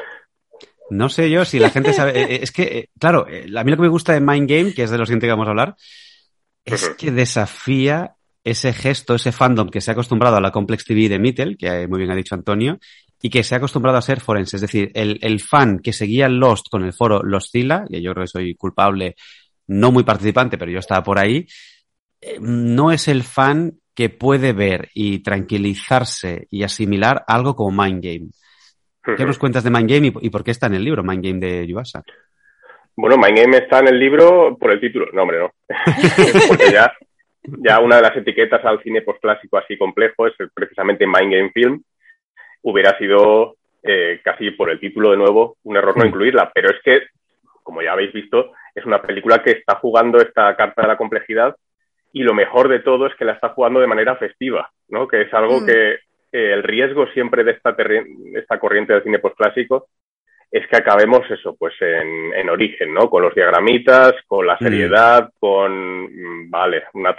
No sé yo si la gente sabe. Eh, eh, es que, eh, claro, a mí lo que me gusta de Mind Game, que es de lo siguiente que vamos a hablar, es que desafía ese gesto, ese fandom que se ha acostumbrado a la Complex TV de Mittel, que muy bien ha dicho Antonio, y que se ha acostumbrado a ser forense. Es decir, el, el fan que seguía Lost con el foro Lostila, y yo creo que soy culpable no muy participante, pero yo estaba por ahí, no es el fan que puede ver y tranquilizarse y asimilar algo como Mind Game. ¿Qué nos cuentas de Mind Game y, por qué está en el libro Mind Game de Yuasa? Bueno, Mind Game está en el libro por el título. No, hombre, no. Porque ya, ya una de las etiquetas al cine postclásico así complejo es precisamente Mind Game Film. Hubiera sido eh, casi por el título de nuevo un error no mm. incluirla, pero es que, como ya habéis visto, es una película que está jugando esta carta de la complejidad y lo mejor de todo es que la está jugando de manera festiva, ¿no? Que es algo mm. que el riesgo siempre de esta, esta corriente del cine postclásico es que acabemos eso, pues en, origen, ¿no? Con los diagramitas, con la mm. seriedad, con, mm, vale, una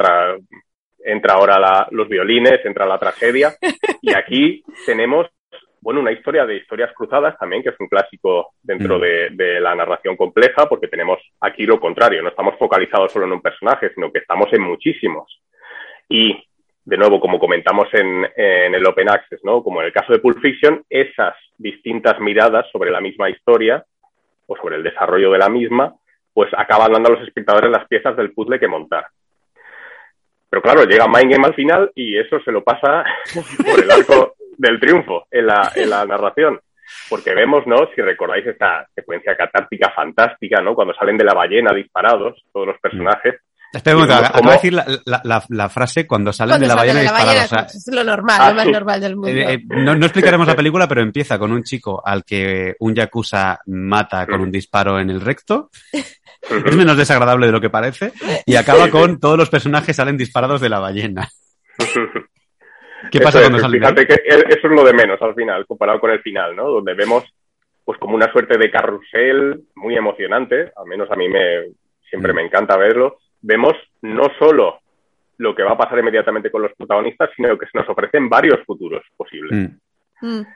entra ahora los violines, entra la tragedia y aquí tenemos bueno, una historia de historias cruzadas también, que es un clásico dentro mm. de, la narración compleja, porque tenemos aquí lo contrario, no estamos focalizados solo en un personaje, sino que estamos en muchísimos. Y, de nuevo, como comentamos en, el Open Access, ¿no? Como en el caso de Pulp Fiction, esas distintas miradas sobre la misma historia o sobre el desarrollo de la misma, pues acaban dando a los espectadores las piezas del puzzle que montar. Pero claro, llega Mind Game al final y eso se lo pasa por el arco del triunfo en la, en la narración. Porque vemos, ¿no? Si recordáis esta secuencia catártica fantástica, ¿no? Cuando salen de la ballena disparados, todos los personajes. Espera un momento, acabo de decir la, la, la, frase cuando salen de la ballena disparados. es lo normal, lo ah, más normal del mundo. Eh, eh, no, no, explicaremos la película, pero empieza con un chico al que un yakuza mata con un disparo en el recto. Es menos desagradable de lo que parece. Y acaba con todos los personajes salen disparados de la ballena. ¿Qué pasa cuando salen? Fíjate que eso es lo de menos al final, comparado con el final, ¿no? Donde vemos pues como una suerte de carrusel muy emocionante, al menos a mí me siempre me encanta verlo. Vemos no solo lo que va a pasar inmediatamente con los protagonistas, sino que se nos ofrecen varios futuros posibles. Mm. Mm.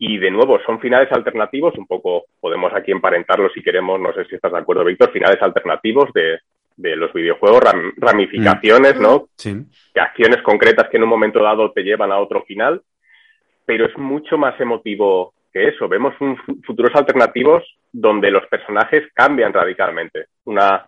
Y de nuevo, son finales alternativos, un poco podemos aquí emparentarlo si queremos, no sé si estás de acuerdo, Víctor, finales alternativos de, de los videojuegos, ramificaciones, ¿no? Sí. acciones concretas que en un momento dado te llevan a otro final, pero es mucho más emotivo que eso. Vemos un, futuros alternativos donde los personajes cambian radicalmente. Una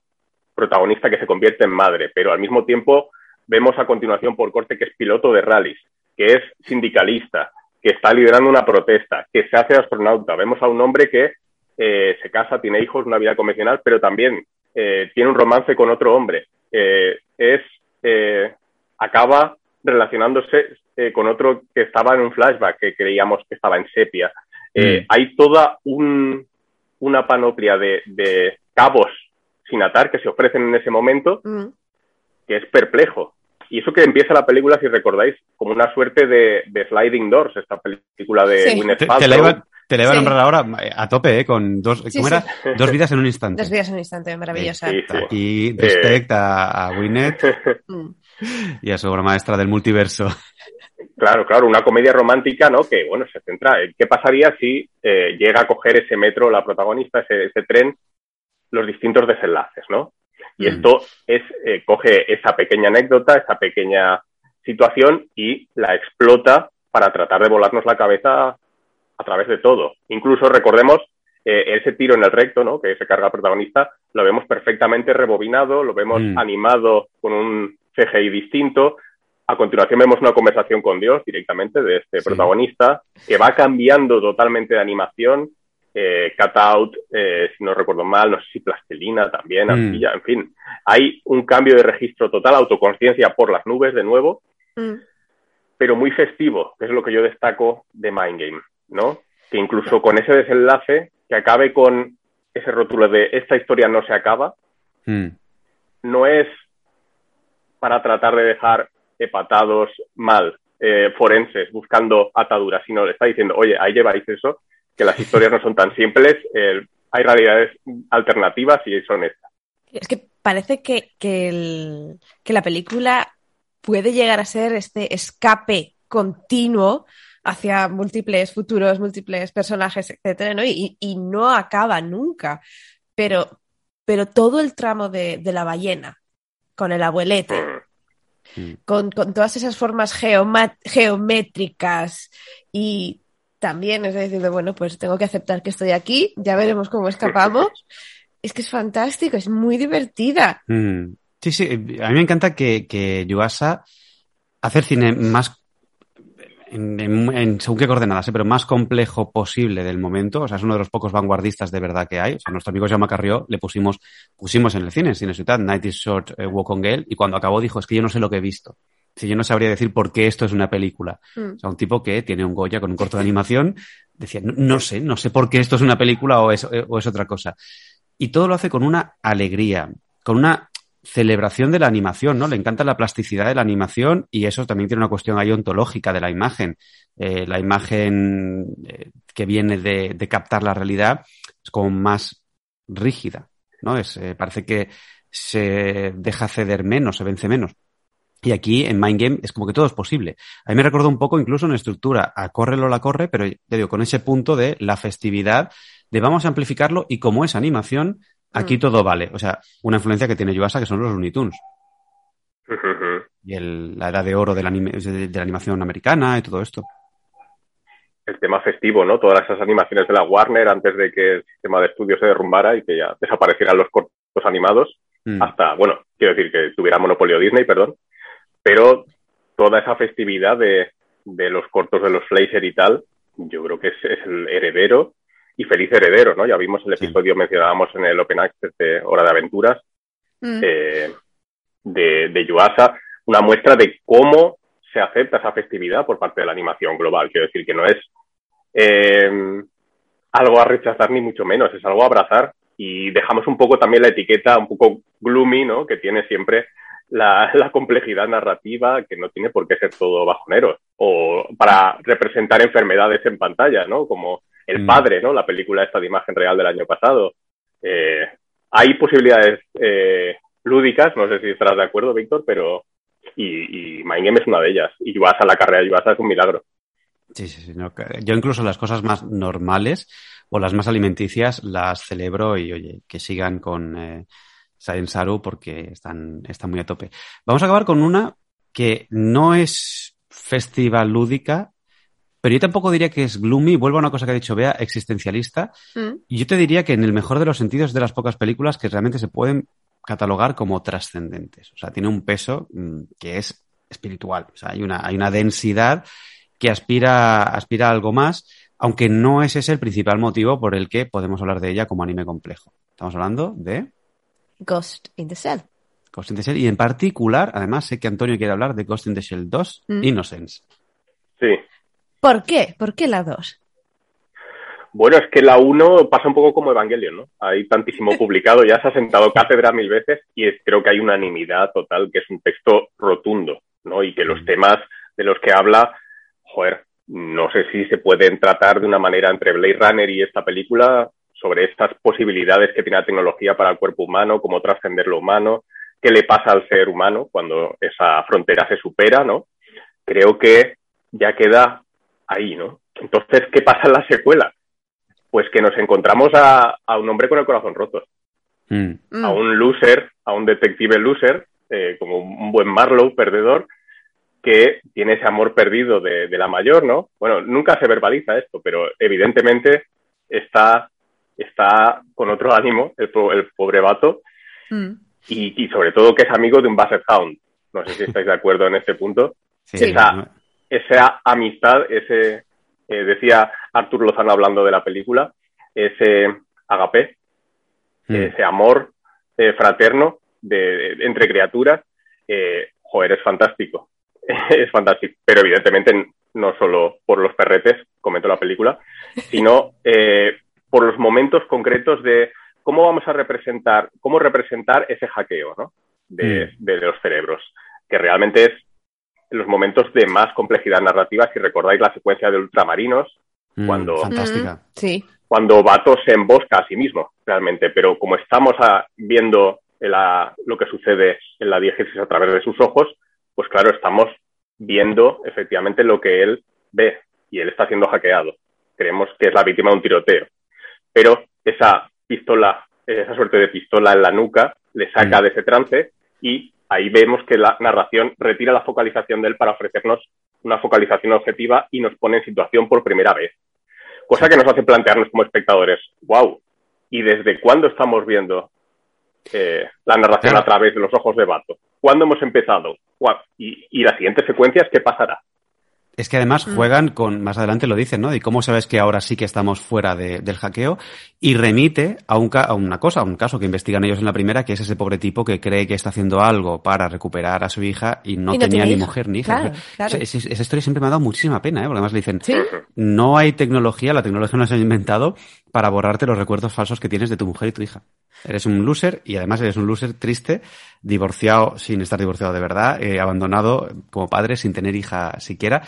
protagonista que se convierte en madre, pero al mismo tiempo vemos a continuación por corte que es piloto de rallies, que es sindicalista, que está liderando una protesta, que se hace astronauta. Vemos a un hombre que eh, se casa, tiene hijos, una vida convencional, pero también eh, tiene un romance con otro hombre. Eh, es acaba relacionándose con otro que estaba en un flashback que creíamos que estaba en sepia. Mm. Hay toda una panoplia de, cabos sin atar que se ofrecen en ese momento mm. que es perplejo. Y eso que empieza la película, si recordáis, como una suerte de, Sliding Doors, esta película de sí. te, la iba, a nombrar ahora a tope, ¿eh? Con dos, ¿cómo era? Dos vidas en un instante. Dos vidas en un instante, maravillosa. Y respect a, a Winnet mm. y a su obra maestra del multiverso. Claro, claro, una comedia romántica, ¿no? Que, bueno, se centra en qué pasaría si eh, llega a coger ese metro la protagonista, ese, ese tren, los distintos desenlaces, ¿no? Y mm. esto es, eh, coge esa pequeña anécdota, esa pequeña situación y la explota para tratar de volarnos la cabeza a través de todo. Incluso recordemos eh, ese tiro en el recto, ¿no? Que se carga el protagonista, lo vemos perfectamente rebobinado, lo vemos mm. animado con un CGI distinto. A continuación vemos una conversación con Dios directamente de este protagonista que va cambiando totalmente de animación eh, cutout, eh, si no recuerdo mal, no sé si plastilina también, mm. en fin. Hay un cambio de registro total, autoconciencia por las nubes de nuevo, mm. pero muy festivo, que es lo que yo destaco de Mind Game, ¿no? Que incluso con ese desenlace, que acabe con ese rótulo de esta historia no se acaba, mm. no es para tratar de dejar hepatados mal, eh, forenses, buscando ataduras, sino le está diciendo, oye, ahí lleváis eso, que las historias no son tan simples, hay realidades alternativas y son estas. Es que parece que, que, la película puede llegar a ser este escape continuo hacia múltiples futuros, múltiples personajes, etcétera, ¿no? Y, no acaba nunca. Pero, pero todo el tramo de, la ballena, con el abuelete, mm. con, con, todas esas formas geométricas y también es decir, bueno, pues tengo que aceptar que estoy aquí, ya veremos cómo escapamos. es que es fantástico, es muy divertida. Mm. Sí, sí, a mí me encanta que, que Yuasa hacer cine más en, según qué coordenadas, ¿eh? pero más complejo posible del momento. O sea, es uno de los pocos vanguardistas de verdad que hay. O sea, nuestro amigo Jaume Carrió le pusimos, pusimos en el cine, en Cine Ciudad, Night is Short, eh, Walk on Gale, y cuando acabó dijo, es que yo no sé lo que he visto. Si yo no sabría decir por qué esto es una película. Mm. O sea, un tipo que tiene un Goya con un corto de animación, decía, no, sé, no sé por qué esto es una película o es, o es otra cosa. Y todo lo hace con una alegría, con una celebración de la animación, ¿no? Le encanta la plasticidad de la animación y eso también tiene una cuestión ahí ontológica de la imagen. Eh, la imagen eh, que viene de, captar la realidad es como más rígida, ¿no? Es, eh, parece que se deja ceder menos, se vence menos. Y aquí en Mind Game es como que todo es posible. A mí me recuerda un poco incluso en estructura a Córrelo la corre, pero te digo, con ese punto de la festividad, de vamos a amplificarlo y como es animación, aquí mm. todo vale. O sea, una influencia que tiene Yuasa que son los Looney Tunes. y el, la edad de oro de la, de la animación americana y todo esto el tema festivo, ¿no? Todas esas animaciones de la Warner antes de que el sistema de estudio se derrumbara y que ya desaparecieran los cortos animados, mm. hasta, bueno, quiero decir que tuviera monopolio Disney, perdón, pero toda esa festividad de, de los cortos de los Fleischer y tal, yo creo que es, el heredero y feliz heredero, ¿no? Ya vimos el episodio, mencionábamos en el Open Access de Hora de Aventuras, mm. eh, de, de Yuasa, una muestra de cómo se acepta esa festividad por parte de la animación global. Quiero decir que no es eh, algo a rechazar ni mucho menos, es algo a abrazar y dejamos un poco también la etiqueta un poco gloomy, ¿no? Que tiene siempre la, la, complejidad narrativa, que no tiene por qué ser todo bajonero, o para representar enfermedades en pantalla, ¿no? Como El mm. Padre, ¿no? La película esta de imagen real del año pasado. Eh, hay posibilidades eh, lúdicas, no sé si estarás de acuerdo, Víctor, pero... Y, y Mind Game es una de ellas. Y a la carrera de Yuasa es un milagro. Sí, sí, sí. No, yo incluso las cosas más normales o las más alimenticias las celebro y, oye, que sigan con... Eh, Saru porque están, están muy a tope. Vamos a acabar con una que no es festival lúdica, pero yo tampoco diría que es gloomy, vuelvo a una cosa que ha dicho Bea, existencialista. Mm. Y yo te diría que en el mejor de los sentidos de las pocas películas que realmente se pueden catalogar como trascendentes. O sea, tiene un peso mm, que es espiritual. O sea, hay una, hay una densidad que aspira, aspira a algo más, aunque no ese es el principal motivo por el que podemos hablar de ella como anime complejo. Estamos hablando de Ghost in the Shell. Ghost in the Shell y en particular, además sé que Antonio quiere hablar de Ghost in the Shell 2, Mm. Innocence. Sí. ¿Por qué? ¿Por qué la 2? Bueno, es que la 1 pasa un poco como Evangelion, ¿no? Hay tantísimo publicado, ya se ha sentado cátedra mil veces y es- creo que hay unanimidad total, que es un texto rotundo, ¿no? Y que los temas de los que habla, joder, no sé si se pueden tratar de una manera entre Blade Runner y esta película sobre estas posibilidades que tiene la tecnología para el cuerpo humano, cómo trascender lo humano, qué le pasa al ser humano cuando esa frontera se supera, ¿no? Creo que ya queda ahí, ¿no? Entonces, ¿qué pasa en la secuela? Pues que nos encontramos a, a un hombre con el corazón roto, Mm. Mm. a un loser, a un detective loser, eh, como un buen Marlowe perdedor, que tiene ese amor perdido de, de la mayor, ¿no? Bueno, nunca se verbaliza esto, pero evidentemente está, está con otro ánimo, el, el pobre vato, Mm. y, y sobre todo que es amigo de un Basset Hound. No sé si estáis de acuerdo en este punto. Sí, Esa- esa amistad, ese, eh, decía Artur Lozano hablando de la película, ese agape, Mm. ese amor eh, fraterno de, de- entre criaturas, eh, joder, es fantástico. es fantástico. Pero evidentemente no solo por los perretes, comento la película, sino por los momentos concretos de cómo vamos a representar, cómo representar ese hackeo ¿no? de, de los cerebros, que realmente es los momentos de más complejidad narrativa. Si recordáis la secuencia de Ultramarinos, Mm, cuando- Fantástica. Sí. cuando Vato se embosca a sí mismo, realmente. Pero como estamos ah, viendo la- lo que sucede en la diégesis a través de sus ojos, pues claro, estamos viendo efectivamente lo que él ve y él está siendo hackeado. Creemos que es la víctima de un tiroteo. Pero esa pistola, esa suerte de pistola en la nuca, le saca Mm. de ese trance y ahí vemos que la narración retira la focalización de él para ofrecernos una focalización objetiva y nos pone en situación por primera vez. Cosa que nos hace plantearnos como espectadores, wow, ¿y desde cuándo estamos viendo eh, la narración a través de los ojos de Bato? ¿Cuándo hemos empezado? ¿Y, y las siguientes secuencias qué pasará? Es que además Mm. juegan con, más adelante lo dicen, ¿no? Y cómo sabes que ahora sí que estamos fuera de- del hackeo y remite a, un, ca- a una cosa, a un caso que investigan ellos en la primera, que es ese pobre tipo que cree que está haciendo algo para recuperar a su hija y no, Y no tenía ni hija. mujer ni hija. Claro, O sea, claro. esa, esa historia siempre me ha dado muchísima pena, ¿eh? Porque además le dicen, Sí. no hay tecnología, la tecnología no se ha inventado para borrarte los recuerdos falsos que tienes de tu mujer y tu hija. Eres un loser y además eres un loser triste, divorciado sin estar divorciado de verdad, eh, abandonado como padre sin tener hija siquiera.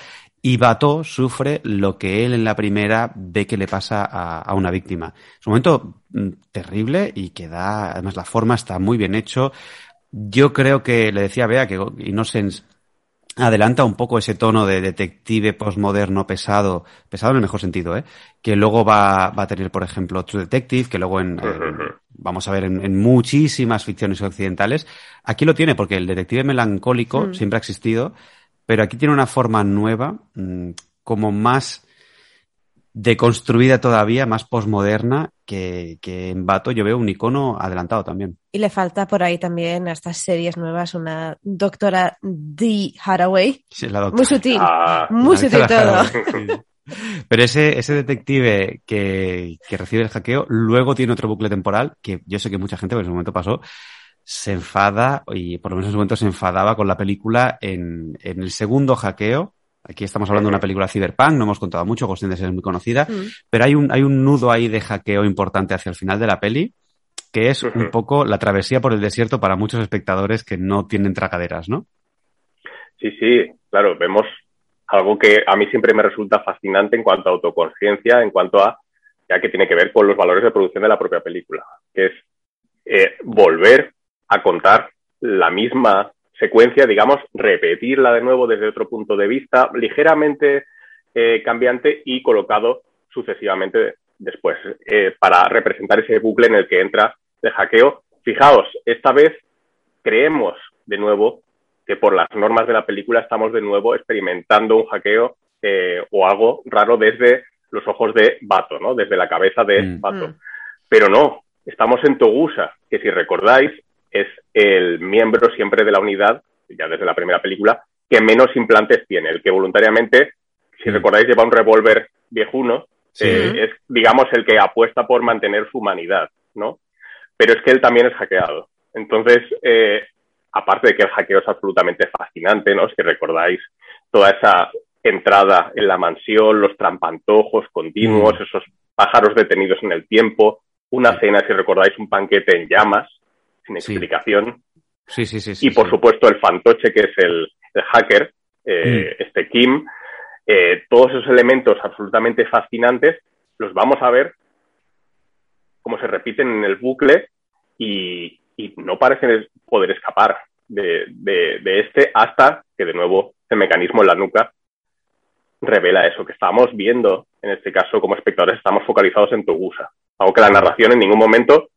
Y Bato sufre lo que él en la primera ve que le pasa a, una víctima. Es un momento mm, terrible y que da, además la forma está muy bien hecho. Yo creo que, le decía a Bea, que Innocence adelanta un poco ese tono de detective postmoderno pesado, pesado en el mejor sentido, ¿eh? que luego va, va a tener, por ejemplo, True Detective, que luego en, en- vamos a ver en, en muchísimas ficciones occidentales. Aquí lo tiene porque el detective melancólico Mm. siempre ha existido, pero aquí tiene una forma nueva, mm, como más deconstruida todavía, más postmoderna, que, que en Bato yo veo un icono adelantado también. Y le falta por ahí también a estas series nuevas una doctora D. Haraway. Sí, la doctora. Muy sutil. Ah, Muy sutil todo. Pero ese, ese detective que, que recibe el hackeo luego tiene otro bucle temporal que yo sé que mucha gente, porque en su momento pasó, se enfada, y por lo menos en su momento se enfadaba con la película en, en el segundo hackeo. Aquí estamos hablando de una película cyberpunk, no hemos contado mucho, the Shell es muy conocida, Mm. pero hay un, hay un nudo ahí de hackeo importante hacia el final de la peli, que es un poco la travesía por el desierto para muchos espectadores que no tienen tragaderas, ¿no? Sí, sí, claro, vemos algo que a mí siempre me resulta fascinante en cuanto a autoconciencia, en cuanto a, ya que tiene que ver con los valores de producción de la propia película, que es eh, volver a contar la misma secuencia, digamos, repetirla de nuevo desde otro punto de vista, ligeramente eh, cambiante y colocado sucesivamente después, eh, para representar ese bucle en el que entra el hackeo. Fijaos, esta vez creemos de nuevo que por las normas de la película estamos de nuevo experimentando un hackeo eh, o algo raro desde los ojos de Bato, ¿no? Desde la cabeza de Mm. Bato. Mm. Pero no, estamos en Togusa, que si recordáis es el miembro siempre de la unidad, ya desde la primera película, que menos implantes tiene, el que voluntariamente, si Mm. recordáis, lleva un revólver viejuno, eh, es, digamos, el que apuesta por mantener su humanidad, ¿no? Pero es que él también es hackeado. Entonces, eh, aparte de que el hackeo es absolutamente fascinante, ¿no? Si recordáis toda esa entrada en la mansión, los trampantojos continuos, Mm. esos pájaros detenidos en el tiempo, una cena, si recordáis, un banquete en llamas, sin explicación, Sí, sí, sí. sí, y por sí. supuesto el fantoche, que es el, el hacker, eh, Mm. este Kim, eh, todos esos elementos absolutamente fascinantes los vamos a ver cómo se repiten en el bucle y, y no parecen poder escapar de, de- de este hasta que de nuevo el mecanismo en la nuca revela eso, que estábamos viendo, en este caso como espectadores, estamos focalizados en Togusa. Algo que la narración en ningún momento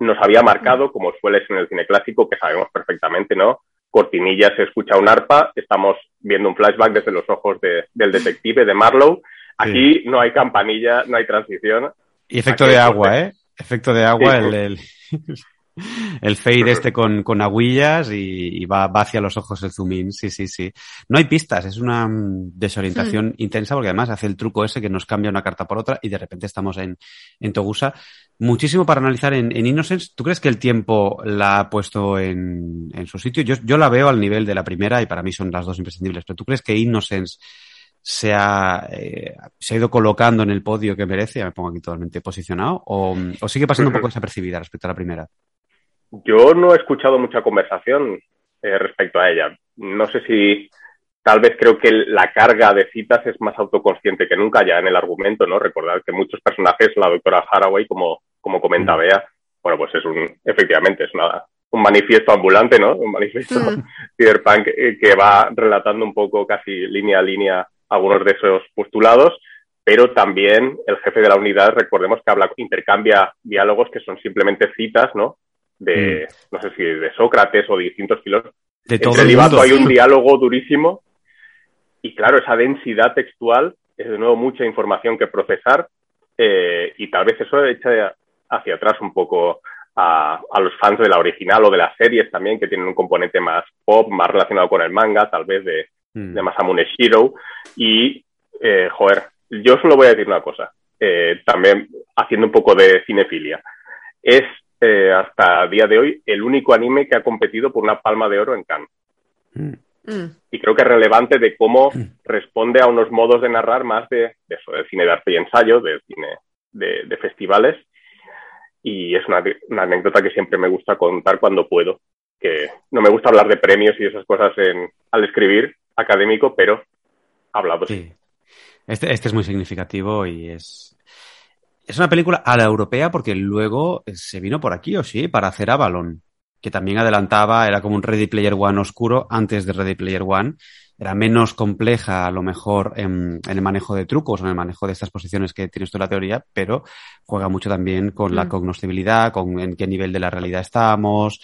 nos había marcado, como suele ser en el cine clásico, que sabemos perfectamente, ¿no? Cortinilla, se escucha un arpa, estamos viendo un flashback desde los ojos de- del detective, de Marlowe. Aquí no hay campanilla, no hay transición. Y efecto Aquí de agua. ¿eh? Efecto de agua, Sí. el, el, el fade este con, con aguillas y, y va, va hacia los ojos el zoom in. Sí, sí, sí. No hay pistas, es una mm, desorientación intensa porque además hace el truco ese que nos cambia una carta por otra y de repente estamos en, en Togusa. Muchísimo para analizar en, en Innocence. ¿Tú crees que el tiempo la ha puesto en, en su sitio? Yo, yo la veo al nivel de la primera y para mí son las dos imprescindibles, pero ¿tú crees que Innocence se ha, eh, se ha ido colocando en el podio que merece, ya me pongo aquí totalmente posicionado, o, o sigue pasando un poco desapercibida respecto a la primera. Yo no he escuchado mucha conversación eh, respecto a ella. No sé si tal vez creo que la carga de citas es más autoconsciente que nunca ya en el argumento, ¿no? Recordar que muchos personajes, la doctora Haraway, como, como comenta Mm. Bea, bueno, pues es un, efectivamente, es una, un manifiesto ambulante, ¿no? Un manifiesto Mm. cyberpunk eh, que va relatando un poco casi línea a línea algunos de esos postulados, pero también el jefe de la unidad, recordemos que habla, intercambia diálogos que son simplemente citas, ¿no? De, no sé si de Sócrates o de distintos filósofos. De todo Entre el mundo. hay un diálogo durísimo y claro, esa densidad textual es de nuevo mucha información que procesar eh, y tal vez eso echa hacia atrás un poco a, a los fans de la original o de las series también que tienen un componente más pop, más relacionado con el manga, tal vez de, Mm. de Masamune Shiro. Y, eh, joder, yo solo voy a decir una cosa, eh, también haciendo un poco de cinefilia. Es eh, hasta el día de hoy el único anime que ha competido por una palma de oro en Cannes. Mm. Mm. Y creo que es relevante de cómo responde a unos modos de narrar más de, de eso, del cine de arte y ensayo, del cine de, de festivales. Y es una, una anécdota que siempre me gusta contar cuando puedo. Que no me gusta hablar de premios y esas cosas en, al escribir académico, pero hablado sí. Sí. Este, este es muy significativo y es. Es una película a la europea porque luego se vino por aquí, o sí, para hacer Avalon, que también adelantaba, era como un Ready Player One oscuro antes de Ready Player One. Era menos compleja, a lo mejor, en, en el manejo de trucos, en el manejo de estas posiciones que tienes tú en la teoría, pero juega mucho también con la Mm. cognoscibilidad, con en qué nivel de la realidad estamos.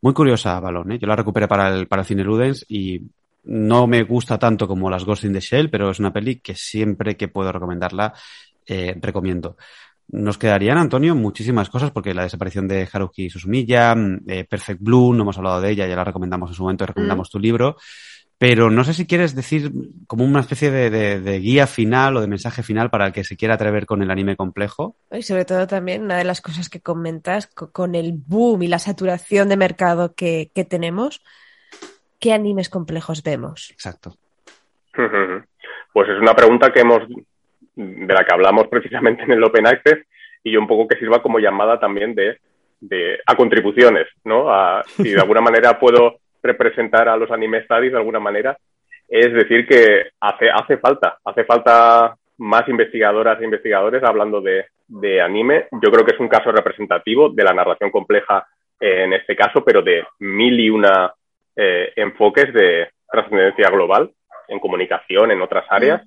Muy curiosa Avalon, ¿eh? Yo la recuperé para el, para el Cine Ludens y no me gusta tanto como las Ghost in the Shell, pero es una peli que siempre que puedo recomendarla, eh, recomiendo. Nos quedarían, Antonio, muchísimas cosas, porque la desaparición de Haruki Suzumiya, eh, Perfect Blue, no hemos hablado de ella, ya la recomendamos en su momento, recomendamos tu libro. Pero no sé si quieres decir como una especie de, de- de guía final o de mensaje final para el que se quiera atrever con el anime complejo. Y sobre todo también una de las cosas que comentas co- con el boom y la saturación de mercado que, que tenemos, ¿qué animes complejos vemos? Exacto. Pues es una pregunta que hemos, de la que hablamos precisamente en el Open Access y yo un poco que sirva como llamada también de, de a contribuciones, ¿no? A, si de alguna manera puedo representar a los anime studies de alguna manera, es decir que hace, hace falta, hace falta más investigadoras e investigadores hablando de, de anime. Yo creo que es un caso representativo de la narración compleja en este caso, pero de mil y una eh, enfoques de trascendencia global en comunicación, en otras áreas.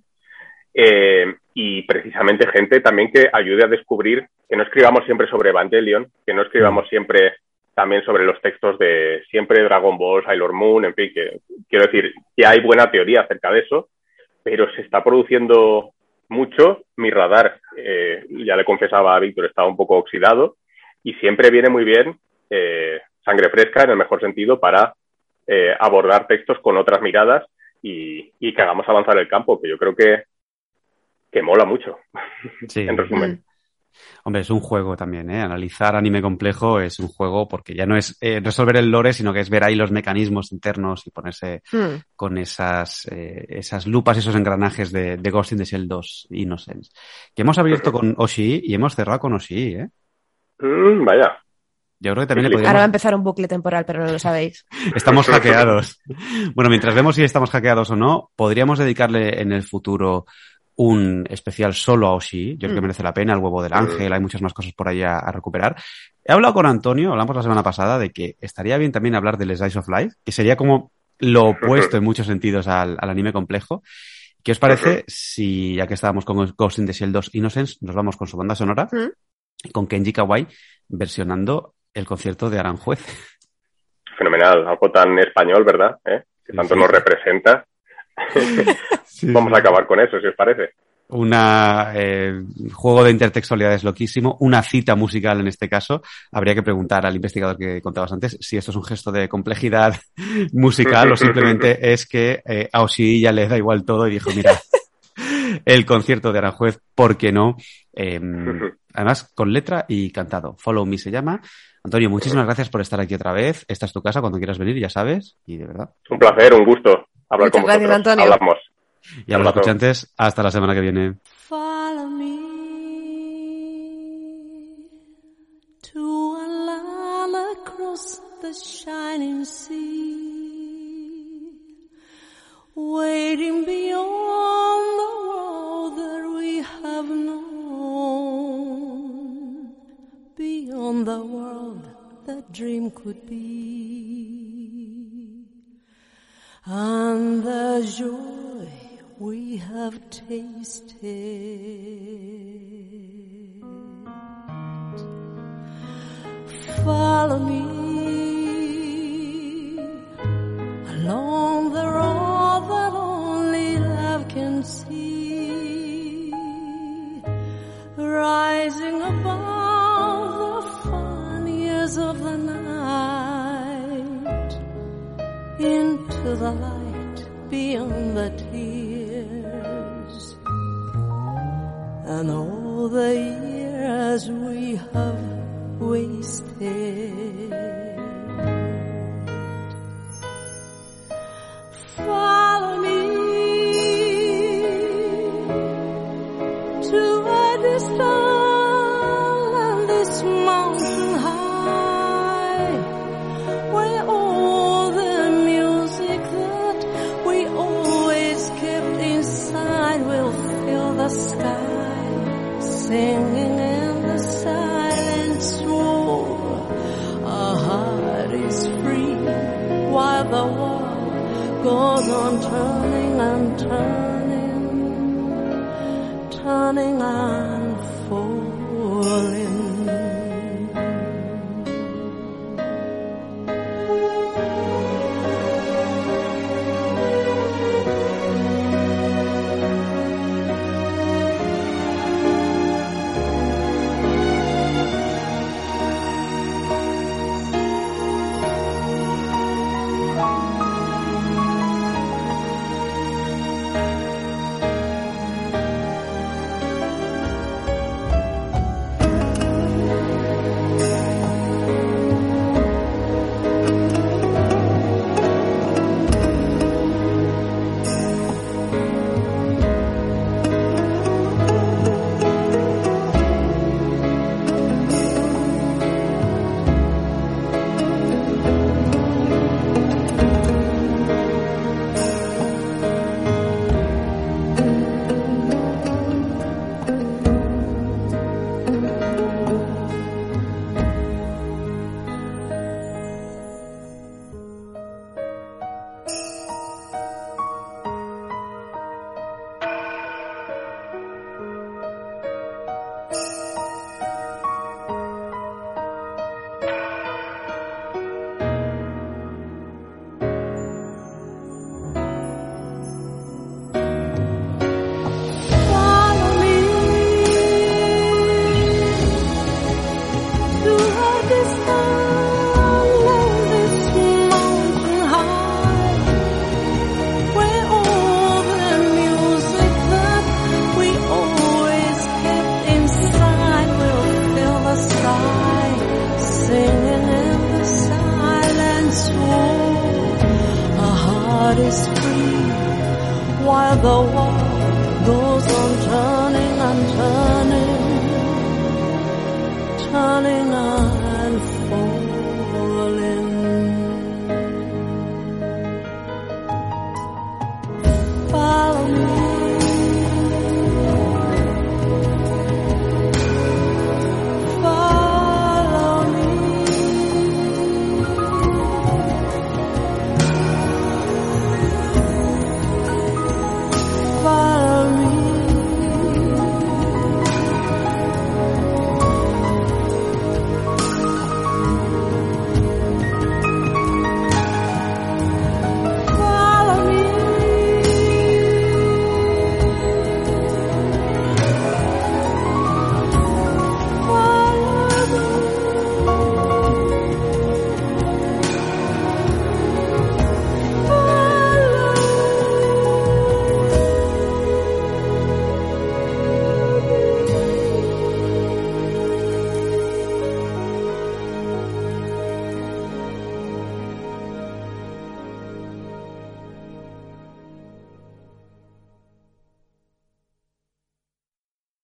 Eh, y precisamente gente también que ayude a descubrir que no escribamos siempre sobre Evangelion, que no escribamos siempre también sobre los textos de siempre Dragon Ball, Sailor Moon, en fin, que quiero decir, que hay buena teoría acerca de eso, pero se está produciendo mucho. Mi radar, eh, ya le confesaba a Víctor, estaba un poco oxidado y siempre viene muy bien eh, sangre fresca en el mejor sentido para eh, abordar textos con otras miradas y, que hagamos avanzar el campo, que yo creo que, que mola mucho, en resumen. Mm. Hombre, es un juego también, ¿eh? Analizar anime complejo es un juego porque ya no es eh, resolver el lore, sino que es ver ahí los mecanismos internos y ponerse hmm. con esas, eh, esas lupas, esos engranajes de, de, Ghost in the Shell 2 Innocence. Que hemos abierto con Oshii y hemos cerrado con Oshii, ¿eh? Mm, vaya. Yo creo que también le podríamos... Ahora va a empezar un bucle temporal, pero no lo sabéis. estamos hackeados. Bueno, mientras vemos si estamos hackeados o no, podríamos dedicarle en el futuro un especial solo a Oshi. Yo creo que mm. merece la pena, el huevo del ángel, hay muchas más cosas por ahí a, recuperar. He hablado con Antonio, hablamos la semana pasada, de que estaría bien también hablar del Slice of Life, que sería como lo opuesto en muchos sentidos al, anime complejo. ¿Qué os parece si, ya que estábamos con Ghost in the Shell 2 Innocence, nos vamos con su banda sonora, mm. con Kenji Kawai versionando el concierto de Aranjuez? Fenomenal, algo tan español, ¿verdad? ¿Eh? Que tanto nos representa Vamos a acabar con eso, si os parece. Un eh, juego de intertextualidades loquísimo, una cita musical en este caso. Habría que preguntar al investigador que contabas antes si esto es un gesto de complejidad musical o simplemente es que eh, a Oshii ya le da igual todo y dijo, mira, el concierto de Aranjuez, ¿por qué no? Em, además, con letra y cantado. Follow Me se llama. Antonio, muchísimas gracias por estar aquí otra vez. Esta es tu casa cuando quieras venir, ya sabes. Y de verdad. Un placer, un gusto hablar Muchas con gracias, Antonio. Hablamos. Y a los escuchantes, hasta la semana que viene. Follow me to a land across the shining sea, waiting beyond the world that we have known, beyond the world that dream could be. And the joy we have tasted. Follow me along the road that only love can see, rising above the fun years of the night. In to the light beyond the tears and all the years we have wasted.